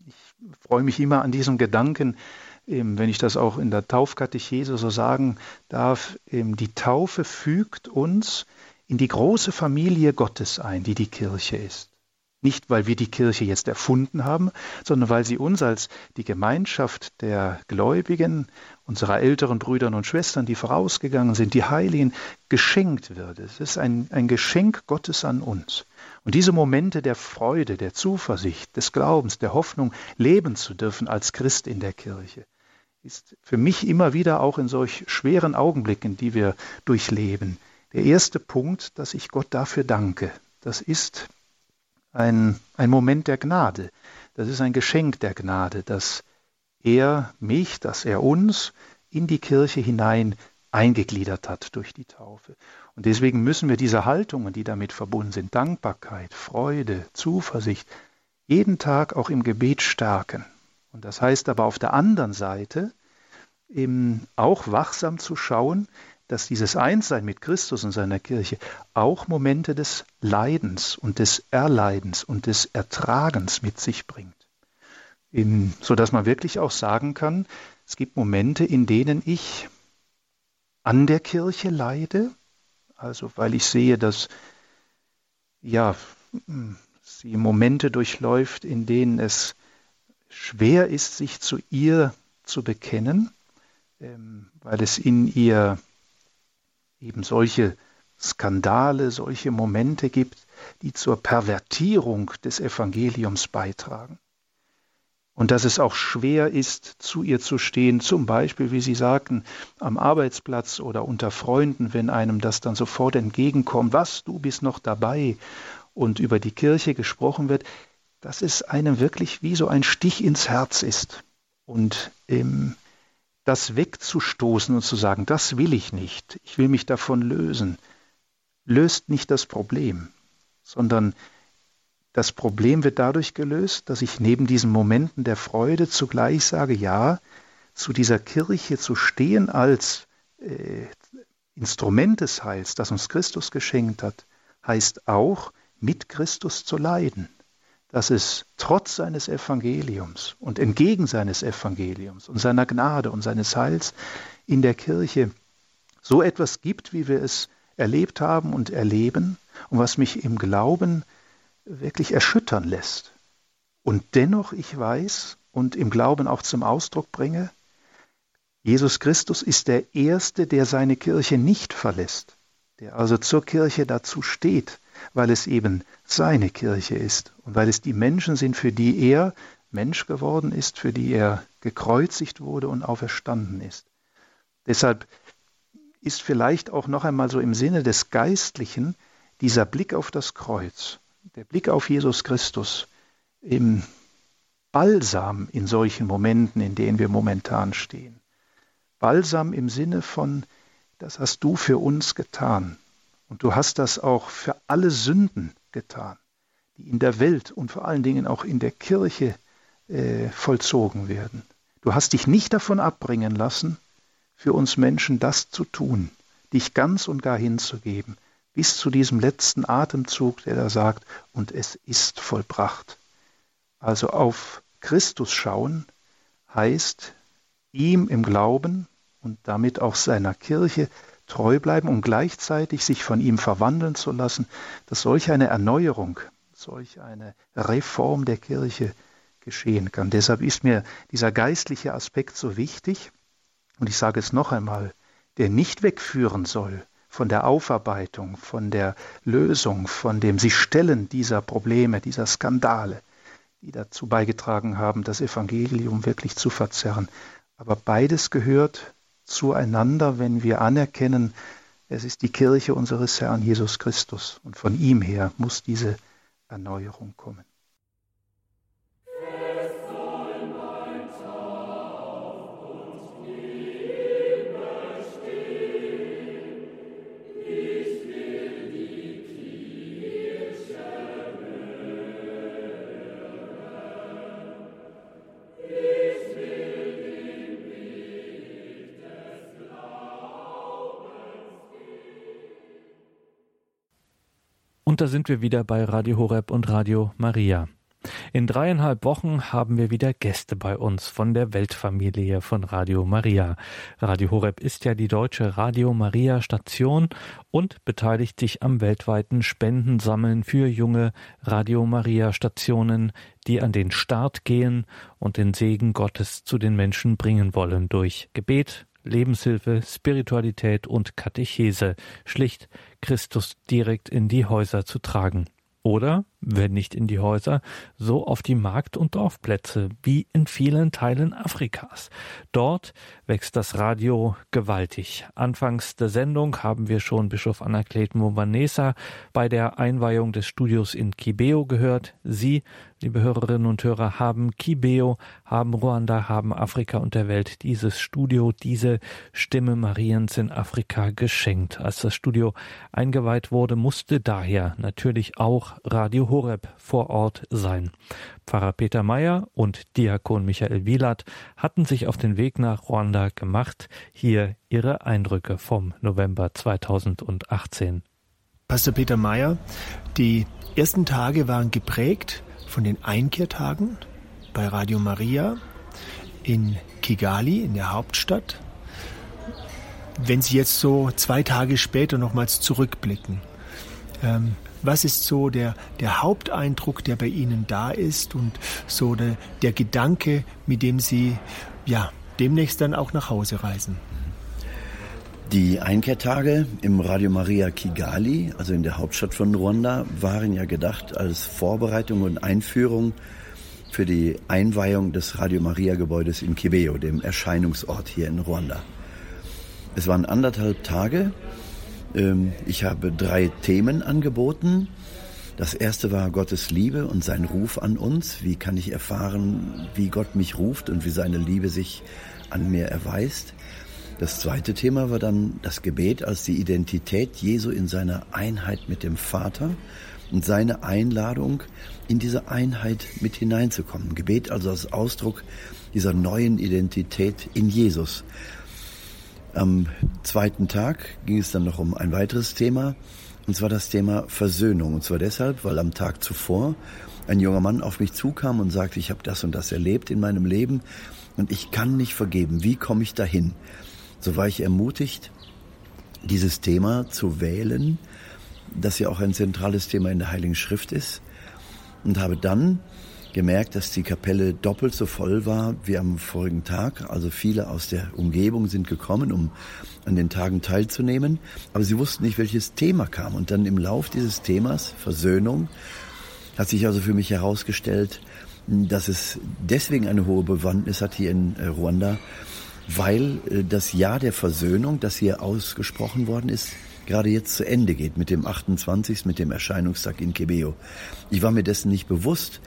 Ich freue mich immer an diesem Gedanken, ähm, wenn ich das auch in der Taufkatechese so sagen darf, ähm, die Taufe fügt uns in die große Familie Gottes ein, die die Kirche ist. Nicht, weil wir die Kirche jetzt erfunden haben, sondern weil sie uns als die Gemeinschaft der Gläubigen, unserer älteren Brüder und Schwestern, die vorausgegangen sind, die Heiligen, geschenkt wird. Es ist ein, ein Geschenk Gottes an uns. Und diese Momente der Freude, der Zuversicht, des Glaubens, der Hoffnung leben zu dürfen als Christ in der Kirche, ist für mich immer wieder auch in solch schweren Augenblicken, die wir durchleben, der erste Punkt, dass ich Gott dafür danke. Das ist ein, ein Moment der Gnade. Das ist ein Geschenk der Gnade, dass er mich, dass er uns in die Kirche hinein eingegliedert hat durch die Taufe. Und deswegen müssen wir diese Haltungen, die damit verbunden sind, Dankbarkeit, Freude, Zuversicht, jeden Tag auch im Gebet stärken. Und das heißt aber auf der anderen Seite eben auch wachsam zu schauen, dass dieses Einssein mit Christus und seiner Kirche auch Momente des Leidens und des Erleidens und des Ertragens mit sich bringt. In, so dass man wirklich auch sagen kann, es gibt Momente, in denen ich an der Kirche leide, also weil ich sehe, dass ja, sie Momente durchläuft, in denen es schwer ist, sich zu ihr zu bekennen, ähm, weil es in ihr eben solche Skandale, solche Momente gibt, die zur Pervertierung des Evangeliums beitragen. Und dass es auch schwer ist, zu ihr zu stehen, zum Beispiel, wie Sie sagten, am Arbeitsplatz oder unter Freunden, wenn einem das dann sofort entgegenkommt, was, du bist noch dabei und über die Kirche gesprochen wird, dass es einem wirklich wie so ein Stich ins Herz ist. Und ähm, das wegzustoßen und zu sagen, das will ich nicht, ich will mich davon lösen, löst nicht das Problem, sondern das Problem wird dadurch gelöst, dass ich neben diesen Momenten der Freude zugleich sage, ja, zu dieser Kirche zu stehen als äh, Instrument des Heils, das uns Christus geschenkt hat, heißt auch, mit Christus zu leiden. Dass es trotz seines Evangeliums und entgegen seines Evangeliums und seiner Gnade und seines Heils in der Kirche so etwas gibt, wie wir es erlebt haben und erleben und was mich im Glauben wirklich erschüttern lässt. Und dennoch ich weiß und im Glauben auch zum Ausdruck bringe, Jesus Christus ist der Erste, der seine Kirche nicht verlässt, der also zur Kirche dazu steht, weil es eben seine Kirche ist und weil es die Menschen sind, für die er Mensch geworden ist, für die er gekreuzigt wurde und auferstanden ist. Deshalb ist vielleicht auch noch einmal so im Sinne des Geistlichen dieser Blick auf das Kreuz, der Blick auf Jesus Christus im Balsam in solchen Momenten, in denen wir momentan stehen. Balsam im Sinne von, das hast du für uns getan. Und du hast das auch für alle Sünden getan, die in der Welt und vor allen Dingen auch in der Kirche äh, vollzogen werden. Du hast dich nicht davon abbringen lassen, für uns Menschen das zu tun, dich ganz und gar hinzugeben, bis zu diesem letzten Atemzug, der da sagt, und es ist vollbracht. Also auf Christus schauen heißt, ihm im Glauben und damit auch seiner Kirche treu bleiben und gleichzeitig sich von ihm verwandeln zu lassen, dass solch eine Erneuerung, solch eine Reform der Kirche geschehen kann. Deshalb ist mir dieser geistliche Aspekt so wichtig, und ich sage es noch einmal, der nicht wegführen soll von der Aufarbeitung, von der Lösung, von dem sich Stellen dieser Probleme, dieser Skandale, die dazu beigetragen haben, das Evangelium wirklich zu verzerren. Aber beides gehört zueinander, wenn wir anerkennen, es ist die Kirche unseres Herrn Jesus Christus und von ihm her muss diese Erneuerung kommen. Und da sind wir wieder bei Radio Horeb und Radio Maria. In dreieinhalb Wochen haben wir wieder Gäste bei uns von der Weltfamilie von Radio Maria. Radio Horeb ist ja die deutsche Radio Maria Station und beteiligt sich am weltweiten Spendensammeln für junge Radio Maria Stationen, die an den Start gehen und den Segen Gottes zu den Menschen bringen wollen durch Gebet, Lebenshilfe, Spiritualität und Katechese, schlicht Christus direkt in die Häuser zu tragen. Oder, wenn nicht in die Häuser, so auf die Markt- und Dorfplätze, wie in vielen Teilen Afrikas. Dort wächst das Radio gewaltig. Anfangs der Sendung haben wir schon Bischof Anaklet Mwanesa bei der Einweihung des Studios in Kibeo gehört. Sie Liebe Hörerinnen und Hörer, haben Kibeo, haben Ruanda, haben Afrika und der Welt dieses Studio, diese Stimme Mariens in Afrika geschenkt. Als das Studio eingeweiht wurde, musste daher natürlich auch Radio Horeb vor Ort sein. Pfarrer Peter Meyer und Diakon Michael Wielert hatten sich auf den Weg nach Ruanda gemacht. Hier ihre Eindrücke vom November 2018. Pastor Peter Meyer, die ersten Tage waren geprägt von den Einkehrtagen bei Radio Maria in Kigali, in der Hauptstadt. Wenn Sie jetzt so zwei Tage später nochmals zurückblicken, ähm, was ist so der, der Haupteindruck, der bei Ihnen da ist und so der, der Gedanke, mit dem Sie ja, demnächst dann auch nach Hause reisen? Die Einkehrtage im Radio Maria Kigali, also in der Hauptstadt von Ruanda, waren ja gedacht als Vorbereitung und Einführung für die Einweihung des Radio Maria Gebäudes in Kibeo, dem Erscheinungsort hier in Ruanda. Es waren anderthalb Tage. Ähm, ich habe drei Themen angeboten. Das erste war Gottes Liebe und sein Ruf an uns. Wie kann ich erfahren, wie Gott mich ruft und wie seine Liebe sich an mir erweist? Das zweite Thema war dann das Gebet als die Identität Jesu in seiner Einheit mit dem Vater und seine Einladung, in diese Einheit mit hineinzukommen. Gebet also als Ausdruck dieser neuen Identität in Jesus. Am zweiten Tag ging es dann noch um ein weiteres Thema, und zwar das Thema Versöhnung. Und zwar deshalb, weil am Tag zuvor ein junger Mann auf mich zukam und sagte, ich habe das und das erlebt in meinem Leben und ich kann nicht vergeben. Wie komme ich dahin? So war ich ermutigt, dieses Thema zu wählen, das ja auch ein zentrales Thema in der Heiligen Schrift ist und habe dann gemerkt, dass die Kapelle doppelt so voll war wie am vorigen Tag. Also viele aus der Umgebung sind gekommen, um an den Tagen teilzunehmen, aber sie wussten nicht, welches Thema kam. Und dann im Lauf dieses Themas, Versöhnung, hat sich also für mich herausgestellt, dass es deswegen eine hohe Bewandtnis hat hier in äh, Ruanda, weil äh, das Jahr der Versöhnung, das hier ausgesprochen worden ist, gerade jetzt zu Ende geht mit dem 28. mit dem Erscheinungstag in Kebeo. Ich war mir dessen nicht bewusst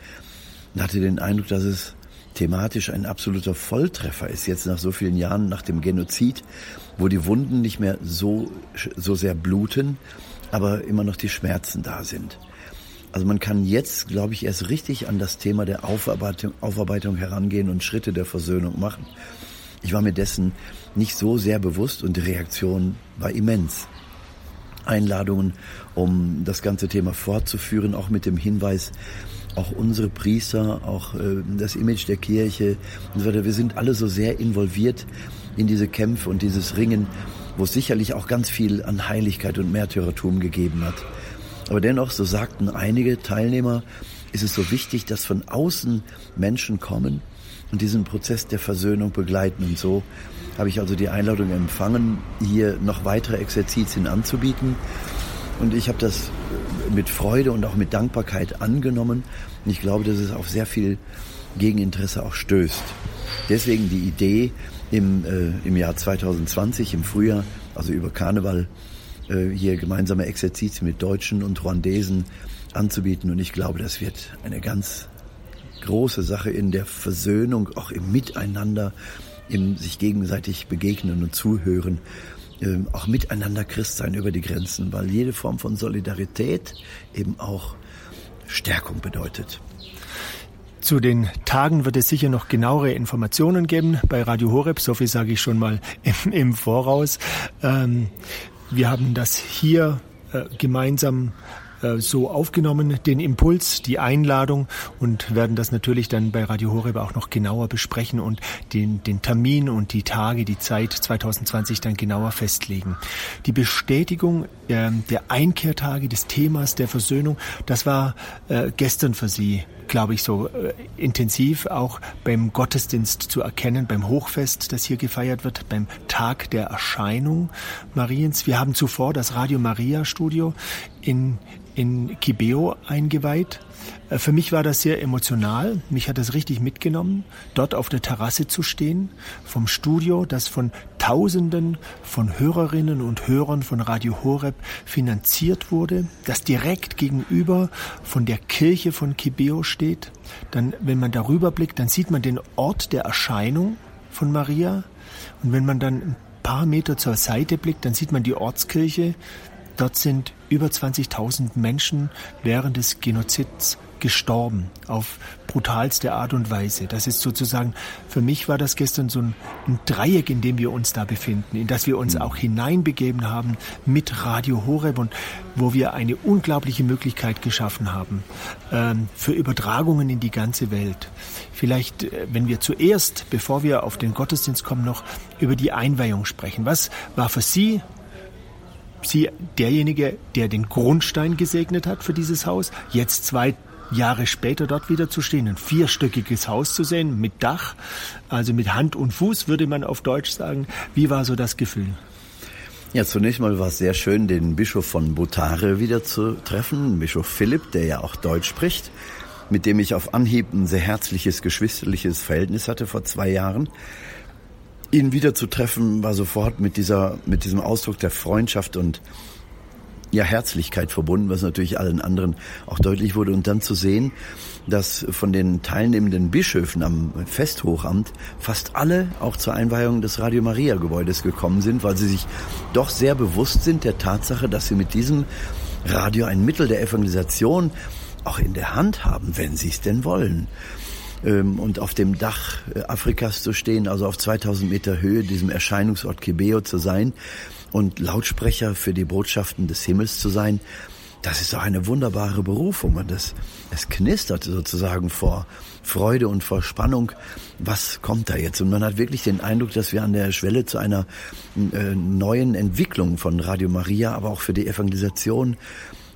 und hatte den Eindruck, dass es thematisch ein absoluter Volltreffer ist, jetzt nach so vielen Jahren nach dem Genozid, wo die Wunden nicht mehr so, so sehr bluten, aber immer noch die Schmerzen da sind. Also man kann jetzt, glaube ich, erst richtig an das Thema der Aufarbeitung, Aufarbeitung herangehen und Schritte der Versöhnung machen. Ich war mir dessen nicht so sehr bewusst und die Reaktion war immens. Einladungen, um das ganze Thema fortzuführen, auch mit dem Hinweis, auch unsere Priester, auch äh, das Image der Kirche und so weiter. Wir sind alle so sehr involviert in diese Kämpfe und dieses Ringen, wo es sicherlich auch ganz viel an Heiligkeit und Märtyrertum gegeben hat. Aber dennoch, so sagten einige Teilnehmer, ist es so wichtig, dass von außen Menschen kommen und diesen Prozess der Versöhnung begleiten. Und so habe ich also die Einladung empfangen, hier noch weitere Exerzitien anzubieten. Und ich habe das mit Freude und auch mit Dankbarkeit angenommen. Und ich glaube, dass es auf sehr viel Gegeninteresse auch stößt. Deswegen die Idee, im, äh, im Jahr 2020, im Frühjahr, also über Karneval, äh, hier gemeinsame Exerzitien mit Deutschen und Ruandesen anzubieten. Und ich glaube, das wird eine ganz große Sache in der Versöhnung, auch im Miteinander, im sich gegenseitig begegnen und zuhören, äh, auch miteinander Christ sein über die Grenzen, weil jede Form von Solidarität eben auch Stärkung bedeutet. Zu den Tagen wird es sicher noch genauere Informationen geben bei Radio Horeb. So viel sage ich schon mal im, im Voraus. Ähm, wir haben das hier äh, gemeinsam so aufgenommen, den Impuls, die Einladung und werden das natürlich dann bei Radio Horeb auch noch genauer besprechen und den, den Termin und die Tage, die Zeit 2020 dann genauer festlegen. Die Bestätigung äh, der Einkehrtage des Themas der Versöhnung, das war äh, gestern für Sie glaube ich, so äh, intensiv auch beim Gottesdienst zu erkennen, beim Hochfest, das hier gefeiert wird, beim Tag der Erscheinung Mariens. Wir haben zuvor das Radio Maria Studio in in Kibeo eingeweiht. Äh, für mich war das sehr emotional. Mich hat das richtig mitgenommen, dort auf der Terrasse zu stehen, vom Studio, das von Tausenden von Hörerinnen und Hörern von Radio Horeb finanziert wurde, das direkt gegenüber von der Kirche von Kibeo steht. Dann, wenn man darüber blickt, dann sieht man den Ort der Erscheinung von Maria. Und wenn man dann ein paar Meter zur Seite blickt, dann sieht man die Ortskirche Dort sind über 20.000 Menschen während des Genozids gestorben auf brutalste Art und Weise. Das ist sozusagen, für mich war das gestern so ein, ein Dreieck, in dem wir uns da befinden, in das wir uns mhm. auch hineinbegeben haben mit Radio Horeb und wo wir eine unglaubliche Möglichkeit geschaffen haben ähm, für Übertragungen in die ganze Welt. Vielleicht, äh, wenn wir zuerst, bevor wir auf den Gottesdienst kommen, noch über die Einweihung sprechen. Was war für Sie Sie derjenige, der den Grundstein gesegnet hat für dieses Haus, jetzt zwei Jahre später dort wieder zu stehen, ein vierstöckiges Haus zu sehen mit Dach, also mit Hand und Fuß, würde man auf Deutsch sagen. Wie war so das Gefühl? Ja, zunächst mal war es sehr schön, den Bischof von Butare wieder zu treffen, Bischof Philipp, der ja auch Deutsch spricht, mit dem ich auf Anhieb ein sehr herzliches, geschwisterliches Verhältnis hatte vor zwei Jahren. Ihn wiederzutreffen war sofort mit dieser, mit diesem Ausdruck der Freundschaft und ja, Herzlichkeit verbunden, was natürlich allen anderen auch deutlich wurde. Und dann zu sehen, dass von den teilnehmenden Bischöfen am Festhochamt fast alle auch zur Einweihung des Radio Maria Gebäudes gekommen sind, weil sie sich doch sehr bewusst sind der Tatsache, dass sie mit diesem Radio ein Mittel der Evangelisation auch in der Hand haben, wenn sie es denn wollen. Ähm, und auf dem Dach äh, Afrikas zu stehen, also auf 2000 Meter Höhe, diesem Erscheinungsort Kibeo zu sein und Lautsprecher für die Botschaften des Himmels zu sein, das ist doch eine wunderbare Berufung und es, es knistert sozusagen vor Freude und vor Spannung. Was kommt da jetzt? Und man hat wirklich den Eindruck, dass wir an der Schwelle zu einer äh, neuen Entwicklung von Radio Maria, aber auch für die Evangelisation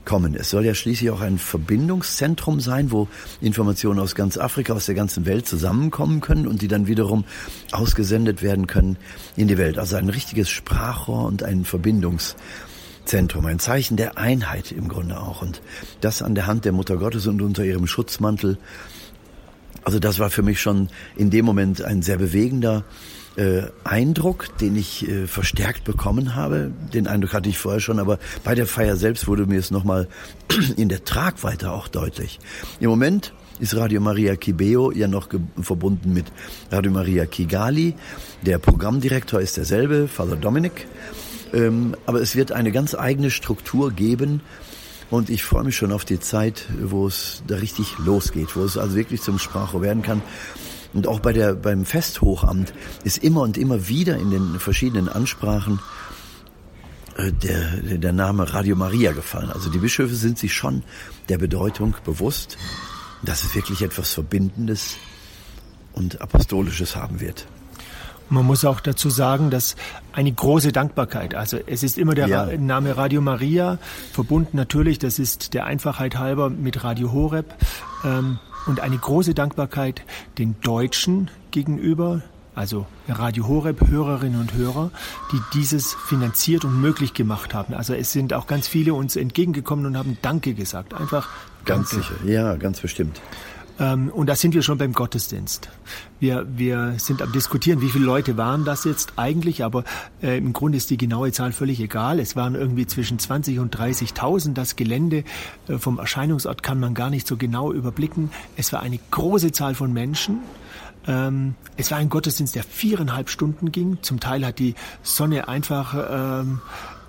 kommen. Es soll ja schließlich auch ein Verbindungszentrum sein, wo Informationen aus ganz Afrika, aus der ganzen Welt zusammenkommen können und die dann wiederum ausgesendet werden können in die Welt. Also ein richtiges Sprachrohr und ein Verbindungszentrum, ein Zeichen der Einheit im Grunde auch. Und das an der Hand der Mutter Gottes und unter ihrem Schutzmantel. Also das war für mich schon in dem Moment ein sehr bewegender äh, Eindruck, den ich äh, verstärkt bekommen habe. Den Eindruck hatte ich vorher schon, aber bei der Feier selbst wurde mir es nochmal in der Tragweite auch deutlich. Im Moment ist Radio Maria Kibeo ja noch verbunden mit Radio Maria Kigali. Der Programmdirektor ist derselbe, Father Dominic. Ähm, aber es wird eine ganz eigene Struktur geben, und ich freue mich schon auf die Zeit, wo es da richtig losgeht, wo es also wirklich zum Sprachrohr werden kann. Und auch bei der, beim Festhochamt ist immer und immer wieder in den verschiedenen Ansprachen äh, der, der Name Radio Maria gefallen. Also die Bischöfe sind sich schon der Bedeutung bewusst, dass es wirklich etwas Verbindendes und Apostolisches haben wird. Man muss auch dazu sagen, dass eine große Dankbarkeit, also es ist immer der ja. Name Radio Maria, verbunden natürlich, das ist der Einfachheit halber mit Radio Horeb. Ähm, und eine große Dankbarkeit den Deutschen gegenüber, also Radio Horeb Hörerinnen und Hörer, die dieses finanziert und möglich gemacht haben. Also es sind auch ganz viele uns entgegengekommen und haben Danke gesagt. Einfach ganz Danke. sicher, ja, ganz bestimmt. Ähm, und da sind wir schon beim Gottesdienst. Wir, wir sind am diskutieren, wie viele Leute waren das jetzt eigentlich, aber äh, im Grunde ist die genaue Zahl völlig egal. Es waren irgendwie zwischen 20 und 30.000. Das Gelände äh, vom Erscheinungsort kann man gar nicht so genau überblicken. Es war eine große Zahl von Menschen. Ähm, es war ein Gottesdienst, der viereinhalb Stunden ging. Zum Teil hat die Sonne einfach ähm,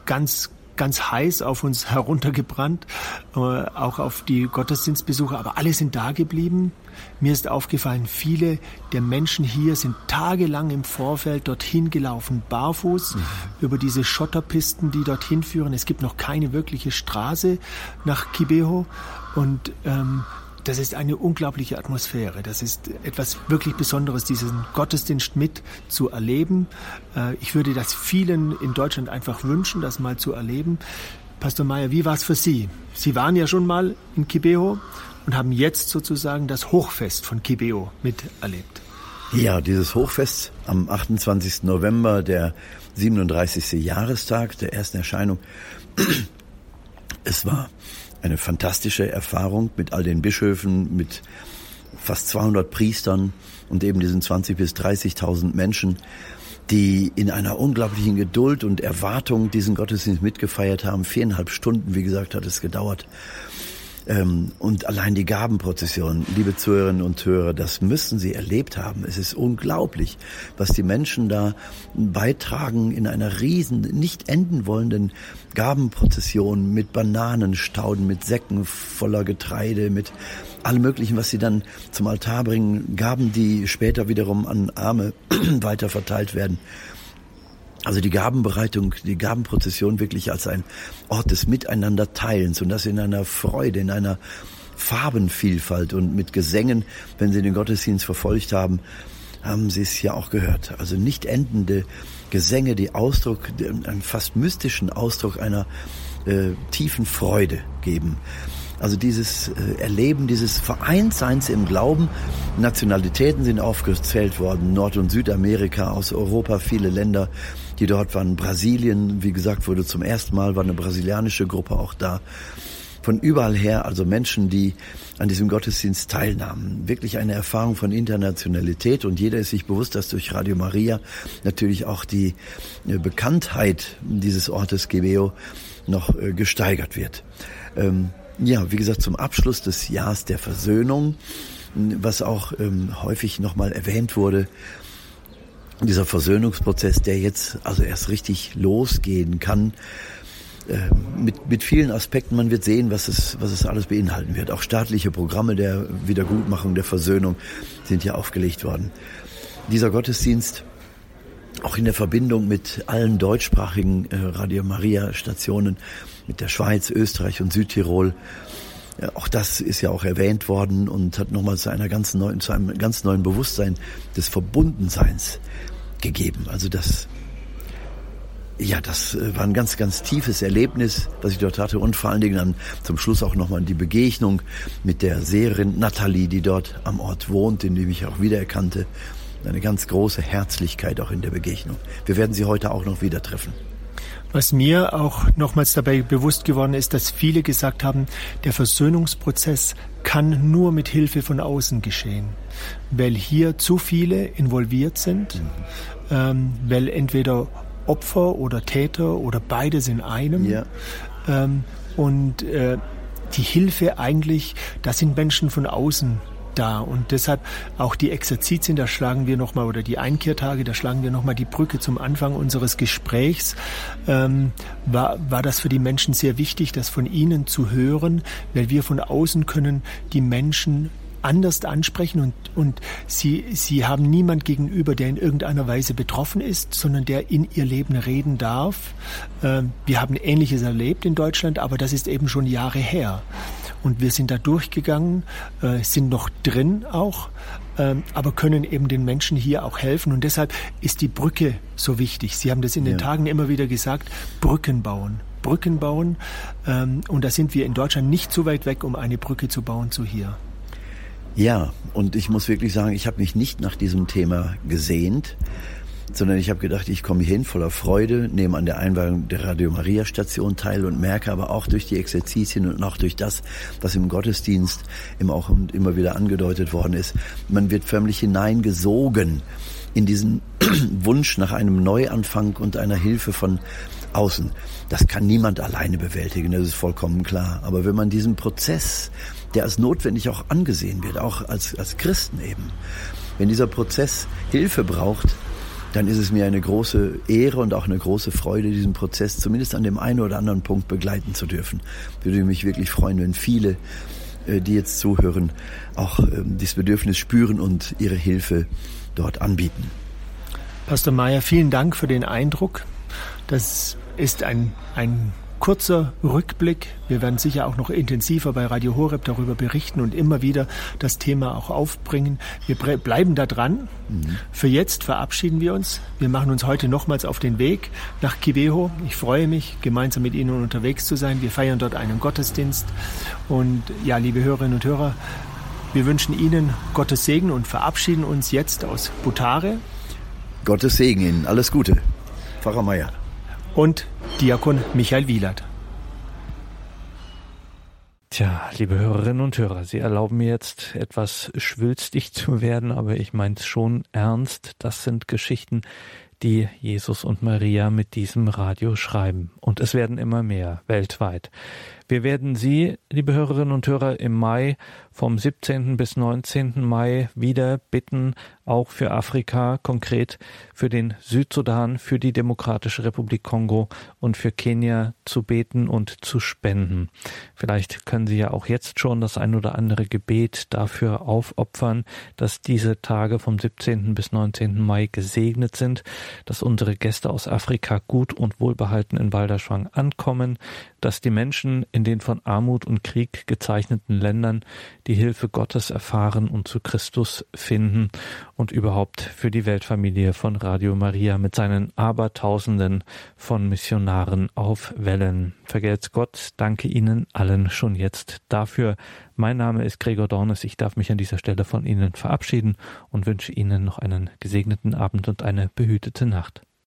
ganz ganz heiß auf uns heruntergebrannt, äh, auch auf die Gottesdienstbesucher, aber alle sind da geblieben. Mir ist aufgefallen, viele der Menschen hier sind tagelang im Vorfeld dorthin gelaufen, barfuß, mhm. über diese Schotterpisten, die dorthin führen. Es gibt noch keine wirkliche Straße nach Kibeho und ähm, das ist eine unglaubliche Atmosphäre. Das ist etwas wirklich Besonderes, diesen Gottesdienst mit zu erleben. Äh, ich würde das vielen in Deutschland einfach wünschen, das mal zu erleben. Pastor Mayer, wie war es für Sie? Sie waren ja schon mal in Kibeo und haben jetzt sozusagen das Hochfest von Kibeo miterlebt. Ja, dieses Hochfest am 28. November, der 37. Jahrestag der ersten Erscheinung. Es war eine fantastische Erfahrung mit all den Bischöfen, mit fast 200 Priestern und eben diesen 20 bis 30.000 Menschen, die in einer unglaublichen Geduld und Erwartung diesen Gottesdienst mitgefeiert haben. Viereinhalb Stunden, wie gesagt, hat es gedauert. Ähm, und allein die Gabenprozession, liebe Zuhörerinnen und Hörer, das müssen Sie erlebt haben. Es ist unglaublich, was die Menschen da beitragen in einer riesen, nicht enden wollenden Gabenprozession mit Bananenstauden, mit Säcken voller Getreide, mit allem Möglichen, was sie dann zum Altar bringen, Gaben, die später wiederum an Arme weiter verteilt werden. Also die Gabenbereitung, die Gabenprozession wirklich als ein Ort des Miteinanderteilens und das in einer Freude, in einer Farbenvielfalt und mit Gesängen, wenn Sie den Gottesdienst verfolgt haben, haben Sie es ja auch gehört. Also nicht endende Gesänge, die Ausdruck, einen fast mystischen Ausdruck einer äh, tiefen Freude geben. Also dieses äh, Erleben dieses Vereinsseins im Glauben. Nationalitäten sind aufgezählt worden, Nord- und Südamerika, aus Europa, viele Länder, die dort waren. Brasilien, wie gesagt, wurde zum ersten Mal, war eine brasilianische Gruppe auch da. Von überall her, also Menschen, die an diesem Gottesdienst teilnahmen. Wirklich eine Erfahrung von Internationalität und jeder ist sich bewusst, dass durch Radio Maria natürlich auch die äh, Bekanntheit dieses Ortes Gebeo noch äh, gesteigert wird. Ähm, ja, wie gesagt, zum Abschluss des Jahres der Versöhnung, was auch ähm, häufig nochmal erwähnt wurde, dieser Versöhnungsprozess, der jetzt also erst richtig losgehen kann, äh, mit, mit vielen Aspekten. Man wird sehen, was es, was es alles beinhalten wird. Auch staatliche Programme der Wiedergutmachung, der Versöhnung sind hier aufgelegt worden. Dieser Gottesdienst, auch in der Verbindung mit allen deutschsprachigen äh, Radio Maria Stationen, mit der Schweiz, Österreich und Südtirol, auch das ist ja auch erwähnt worden und hat nochmal zu einer ganz neuen, zu einem ganz neuen Bewusstsein des Verbundenseins gegeben. Also das ja, das äh, war ein ganz, ganz tiefes Erlebnis, was ich dort hatte und vor allen Dingen dann zum Schluss auch nochmal die Begegnung mit der Seherin Nathalie, die dort am Ort wohnt, in dem ich auch wiedererkannte. Eine ganz große Herzlichkeit auch in der Begegnung. Wir werden sie heute auch noch wieder treffen. Was mir auch nochmals dabei bewusst geworden ist, dass viele gesagt haben, der Versöhnungsprozess kann nur mit Hilfe von außen geschehen, weil hier zu viele involviert sind, mhm. ähm, weil entweder Opfer oder Täter oder beides in einem. Ja. Ähm, und äh, die Hilfe eigentlich, das sind Menschen von außen da. Und deshalb auch die Exerzitien, da schlagen wir nochmal, oder die Einkehrtage, da schlagen wir nochmal die Brücke zum Anfang unseres Gesprächs. Ähm, war, war das für die Menschen sehr wichtig, das von ihnen zu hören, weil wir von außen können die Menschen anders ansprechen und, und sie, sie haben niemand gegenüber, der in irgendeiner Weise betroffen ist, sondern der in ihr Leben reden darf. Ähm, wir haben Ähnliches erlebt in Deutschland, aber das ist eben schon Jahre her. Und wir sind da durchgegangen, äh, sind noch drin auch, ähm, aber können eben den Menschen hier auch helfen. Und deshalb ist die Brücke so wichtig. Sie haben das in den Tagen immer wieder gesagt, Brücken bauen. Brücken bauen. Ähm, und da sind wir in Deutschland nicht so weit weg, um eine Brücke zu bauen zu hier. Ja, und ich muss wirklich sagen, ich habe mich nicht nach diesem Thema gesehnt, sondern ich habe gedacht, ich komme hin voller Freude, nehme an der Einweihung der Radio Maria Station teil und merke aber auch durch die Exerzitien und auch durch das, was im Gottesdienst immer auch immer wieder angedeutet worden ist, man wird förmlich hineingesogen in diesen Wunsch nach einem Neuanfang und einer Hilfe von außen. Das kann niemand alleine bewältigen, das ist vollkommen klar. Aber wenn man diesen Prozess der als notwendig auch angesehen wird, auch als, als Christen eben. Wenn dieser Prozess Hilfe braucht, dann ist es mir eine große Ehre und auch eine große Freude, diesen Prozess zumindest an dem einen oder anderen Punkt begleiten zu dürfen. Würde mich wirklich freuen, wenn viele, äh, die jetzt zuhören, auch ähm, dieses Bedürfnis spüren und ihre Hilfe dort anbieten. Pastor Mayer, vielen Dank für den Eindruck. Das ist ein, ein kurzer Rückblick. Wir werden sicher auch noch intensiver bei Radio Horeb darüber berichten und immer wieder das Thema auch aufbringen. Wir bleiben da dran. Mhm. Für jetzt verabschieden wir uns. Wir machen uns heute nochmals auf den Weg nach Kibeho. Ich freue mich, gemeinsam mit Ihnen unterwegs zu sein. Wir feiern dort einen Gottesdienst. Und ja, liebe Hörerinnen und Hörer, wir wünschen Ihnen Gottes Segen und verabschieden uns jetzt aus Butare. Gottes Segen Ihnen. Alles Gute. Pfarrer Meier und Diakon Michael Wielert. Tja, liebe Hörerinnen und Hörer, Sie erlauben mir jetzt etwas schwülstig zu werden, aber ich meine es schon ernst. Das sind Geschichten, die Jesus und Maria mit diesem Radio schreiben. Und es werden immer mehr weltweit. Wir werden Sie, liebe Hörerinnen und Hörer, im Mai vom 17. bis 19. Mai wieder bitten, auch für Afrika, konkret für den Südsudan, für die Demokratische Republik Kongo und für Kenia zu beten und zu spenden. Vielleicht können Sie ja auch jetzt schon das ein oder andere Gebet dafür aufopfern, dass diese Tage vom 17. bis 19. Mai gesegnet sind, dass unsere Gäste aus Afrika gut und wohlbehalten in Balderschwang ankommen, dass die Menschen in den von Armut und Krieg gezeichneten Ländern die Hilfe Gottes erfahren und zu Christus finden und überhaupt für die Weltfamilie von Radio Maria mit seinen Abertausenden von Missionaren auf Wellen. Vergelt's Gott, danke Ihnen allen schon jetzt dafür. Mein Name ist Gregor Dornes. Ich darf mich an dieser Stelle von Ihnen verabschieden und wünsche Ihnen noch einen gesegneten Abend und eine behütete Nacht.